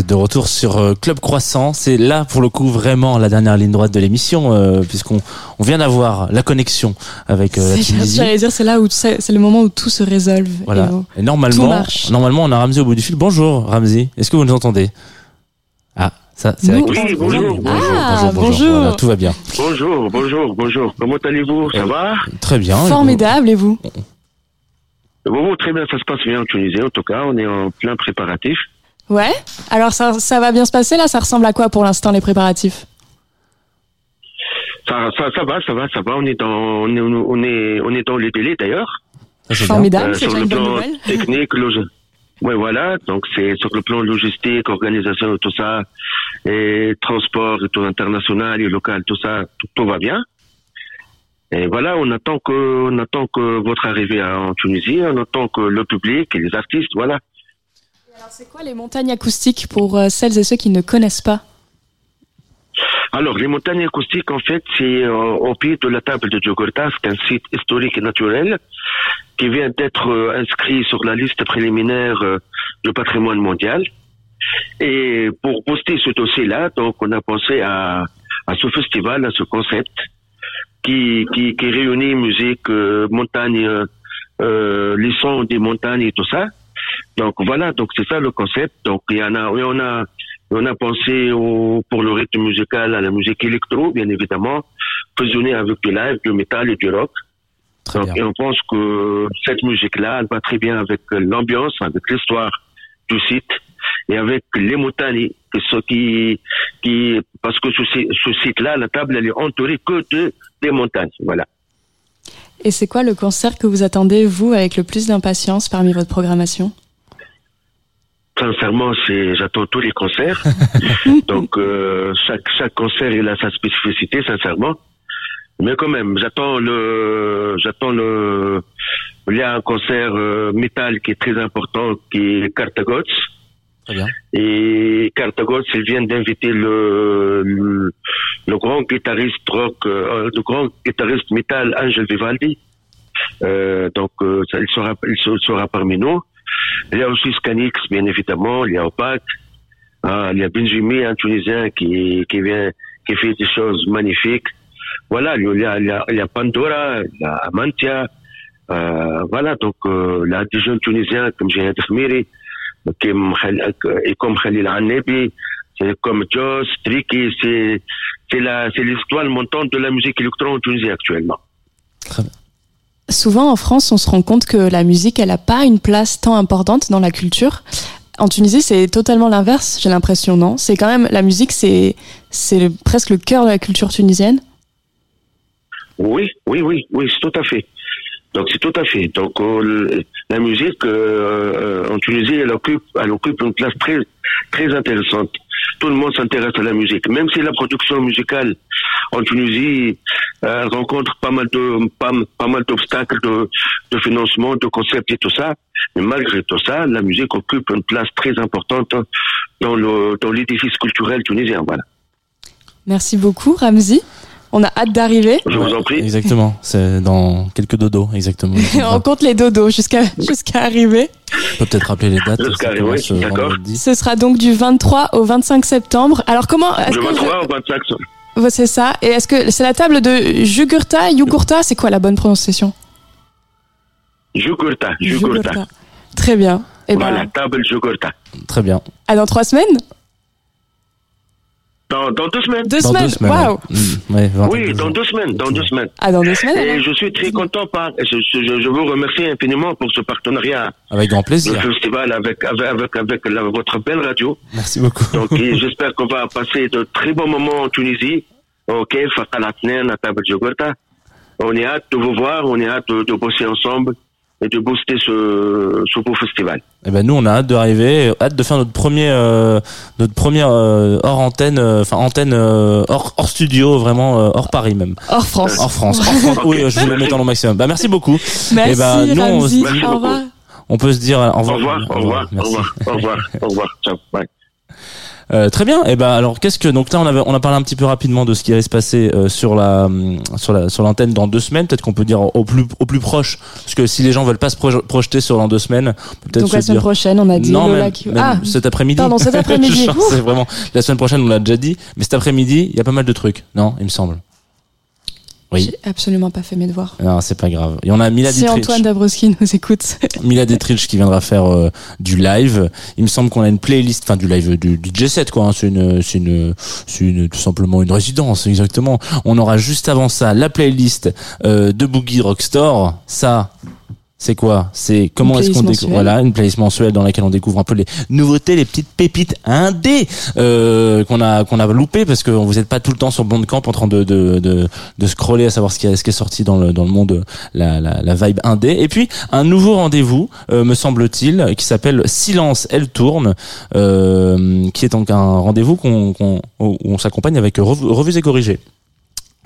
Êtes de retour sur euh, Club Croissant. C'est là, pour le coup, vraiment la dernière ligne droite de l'émission, euh, puisqu'on on vient d'avoir la connexion avec euh, la Tunisie. J'allais dire, c'est là où c'est le moment où tout se résolve. Voilà. Et Et normalement, tout marche. normalement, on a Ramsey au bout du fil. Bonjour, Ramsey. Est-ce que vous nous entendez? Ah, ça, c'est Nous, la question. Oui, bonjour. Ah, bonjour. Voilà, tout va bien. Bonjour, bonjour, bonjour. Comment allez-vous? Ça va? Très bien. Formidable, et vous? Bon, très bien, ça se passe bien en Tunisie. En tout cas, on est en plein préparatif. Ouais. Alors, ça, ça va bien se passer là? Ça ressemble à quoi pour l'instant, les préparatifs? Ça, ça, ça va, ça va, ça va. On est dans, on est, on est, on est dans les délais d'ailleurs. C'est. Formidable, c'est sur déjà le une bonne plan nouvelle. technique, logi- Ouais, voilà. Donc c'est sur le plan logistique, organisation, et tout ça, et transport, et tout international et local, tout ça, tout, tout va bien. Et voilà, on attend que, on attend que votre arrivée en Tunisie, on attend que le public et les artistes, voilà. Alors, c'est quoi les montagnes acoustiques pour euh, celles et ceux qui ne connaissent pas? Alors, les montagnes acoustiques, en fait, c'est euh, au pied de la table de Jogurta. C'est un site historique et naturel qui vient d'être euh, inscrit sur la liste préliminaire du patrimoine mondial. Et pour poster ce dossier-là, donc, on a pensé à, à ce festival, à ce concept qui, qui, qui réunit musique, montagne, les sons des montagnes et tout ça. Donc voilà, donc c'est ça le concept. Donc il y en a, oui, on a, on a pensé au, pour le rythme musical à la musique électro, bien évidemment, fusionné avec du live, du métal et du rock. Très Donc, et on pense que cette musique-là, elle va très bien avec l'ambiance, avec l'histoire du site et avec les montagnes, que ce qui, qui, parce que ce, ce site-là, la table, elle est entourée que de des montagnes. Voilà. Et c'est quoi le concert que vous attendez, vous, avec le plus d'impatience parmi votre programmation? Sincèrement, c'est j'attends tous les concerts. Donc euh, chaque chaque concert il a sa spécificité, sincèrement. Mais quand même, j'attends le j'attends le il y a un concert euh, métal qui est très important qui est Cartagots. Très bien. Et Cartagots, ils viennent d'inviter le, le le grand guitariste rock, euh, le grand guitariste métal Angel Vivaldi. Euh, donc euh, ça, il sera il sera parmi nous. Il y a aussi Scanix, bien évidemment. Il y a Opac. Ah, il y a Benjamin, un Tunisien qui, qui vient, qui fait des choses magnifiques. Voilà, il y a, il y a, il y a Pandora, il y a Amantia. Euh, voilà, donc, euh, il y a des jeunes Tunisiens comme Jihad Khmiri, comme et comme Khalil Annebi, comme Joss, Tricky, c'est, l'histoire montante de la musique électro en Tunisie actuellement. Souvent, en France, on se rend compte que la musique, elle n'a pas une place tant importante dans la culture. En Tunisie, c'est totalement l'inverse, j'ai l'impression, non? C'est quand même, la musique, c'est, presque le cœur de la culture tunisienne? Oui, oui, oui, oui, c'est tout à fait. Donc c'est tout à fait. Donc euh, la musique euh, euh, en Tunisie, elle occupe, elle occupe une place très, très intéressante. Tout le monde s'intéresse à la musique, même si la production musicale en Tunisie euh, rencontre pas mal de pas, pas mal d'obstacles de, de financement, de concepts et tout ça. Malgré tout ça, la musique occupe une place très importante dans le dans l'édifice culturel tunisien. Voilà. Merci beaucoup, Ramzi. On a hâte d'arriver. Je vous en prie. Exactement. C'est dans quelques dodos, exactement. On compte les dodos jusqu'à jusqu'à arriver. On peut peut-être rappeler les dates. Jusqu'à arriver, vendredi. Ce sera donc du 23 au 25 septembre. Alors comment que 23 au 25 Ouais, c'est ça Et est-ce que c'est la table de Jugurta, Yugurta C'est quoi la bonne prononciation? Jugurta, Jugurta. Très bien. Et Voilà, ben, table Jugurta. Très bien. à dans trois semaines. Dans, dans deux semaines. Deux Dans semaines. deux semaines. Waouh. ouais. Mm, ouais, vingtaine Oui, de dans deux semaines, dans deux semaines. Ah, dans deux semaines. Et alors je suis très content par, je, je, je vous remercie infiniment pour ce partenariat, Avec grand le plaisir. festival avec, avec, avec, avec la- votre belle radio. Merci beaucoup. Donc, j'espère qu'on va passer de très bons moments en Tunisie. Ok. On est hâte de vous voir, on est hâte de, de bosser ensemble et de booster ce, ce beau festival. Eh ben nous on a hâte d'arriver, hâte de faire notre premier euh, notre première euh, hors antenne, euh, enfin antenne euh, hors hors studio vraiment euh, hors Paris même, Hors France. hors France. Hors France. Oui, je vous le mets dans le maximum. Bah merci beaucoup. Merci, Eh ben, nous, on se revoir. Peut se dire au Au revoir. revoir, au revoir, au Merci. revoir, au revoir, au revoir. Ciao, bye. Euh, très bien. Et ben alors qu'est-ce que donc là on avait on a parlé un petit peu rapidement de ce qui allait se passer euh, sur la hum, sur la sur l'antenne dans deux semaines. Peut-être qu'on peut dire au plus au plus proche parce que si les gens veulent pas se proje- projeter sur dans deux semaines, peut-être Donc la semaine dire prochaine, on a dit non, Lola même, qui- même Ah, cet après-midi. pardon, cet après-midi. Sais vraiment. La semaine prochaine, on l'a déjà dit, mais cet après-midi, il y a pas mal de trucs. Non, il me semble. Oui. j'ai absolument pas fait mes devoirs. Non, c'est pas grave. Et on a Mila Si Dietrich, Antoine Dabrowski nous écoute. Mila Dietrich qui viendra faire euh, du live. Il me semble qu'on a une playlist, enfin du live du, du J7 quoi. hein. C'est une, c'est une, c'est une, tout simplement une résidence exactement. On aura juste avant ça la playlist euh, de Boogie Rockstore. Ça. C'est quoi? C'est comment est-ce qu'on découvre? Voilà, une playlist mensuelle dans laquelle on découvre un peu les nouveautés, les petites pépites indé euh, qu'on a qu'on a loupé parce que vous êtes pas tout le temps sur Bandcamp en train de de de, de scroller à savoir ce qui, est, ce qui est sorti dans le dans le monde la la, la vibe indé. Et puis un nouveau rendez-vous, euh, me semble-t-il, qui s'appelle Silence, elle tourne, euh, qui est donc un rendez-vous qu'on qu'on où on s'accompagne avec Revu- revues et corrigées.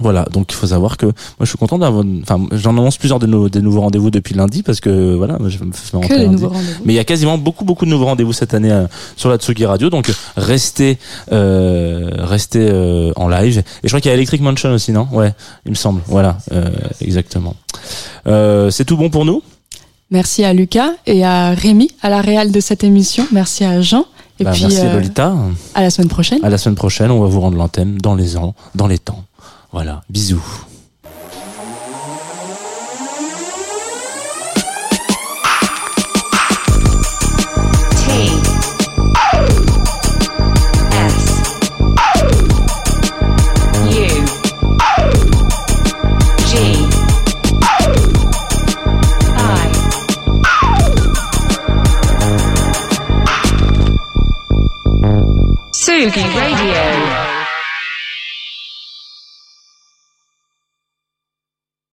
Voilà, donc il faut savoir que moi je suis content d'avoir, enfin j'en annonce plusieurs de nos, des nouveaux rendez-vous depuis lundi parce que voilà, je me fais Que les lundi. nouveaux rendez-vous. Mais il y a quasiment beaucoup beaucoup de nouveaux rendez-vous cette année euh, sur la Tsugi Radio, donc restez euh, restez euh, en live. Et je crois qu'il y a Electric Mansion aussi, non? Ouais, il me semble. Voilà, euh, exactement. Euh, c'est tout bon pour nous? Merci à Lucas et à Rémi à la réal de cette émission. Merci à Jean. Et Bah, puis Merci Lolita. à la semaine prochaine. À la semaine prochaine, on va vous rendre l'antenne dans les ans, dans les temps. Voilà, bisous. Sugi Radio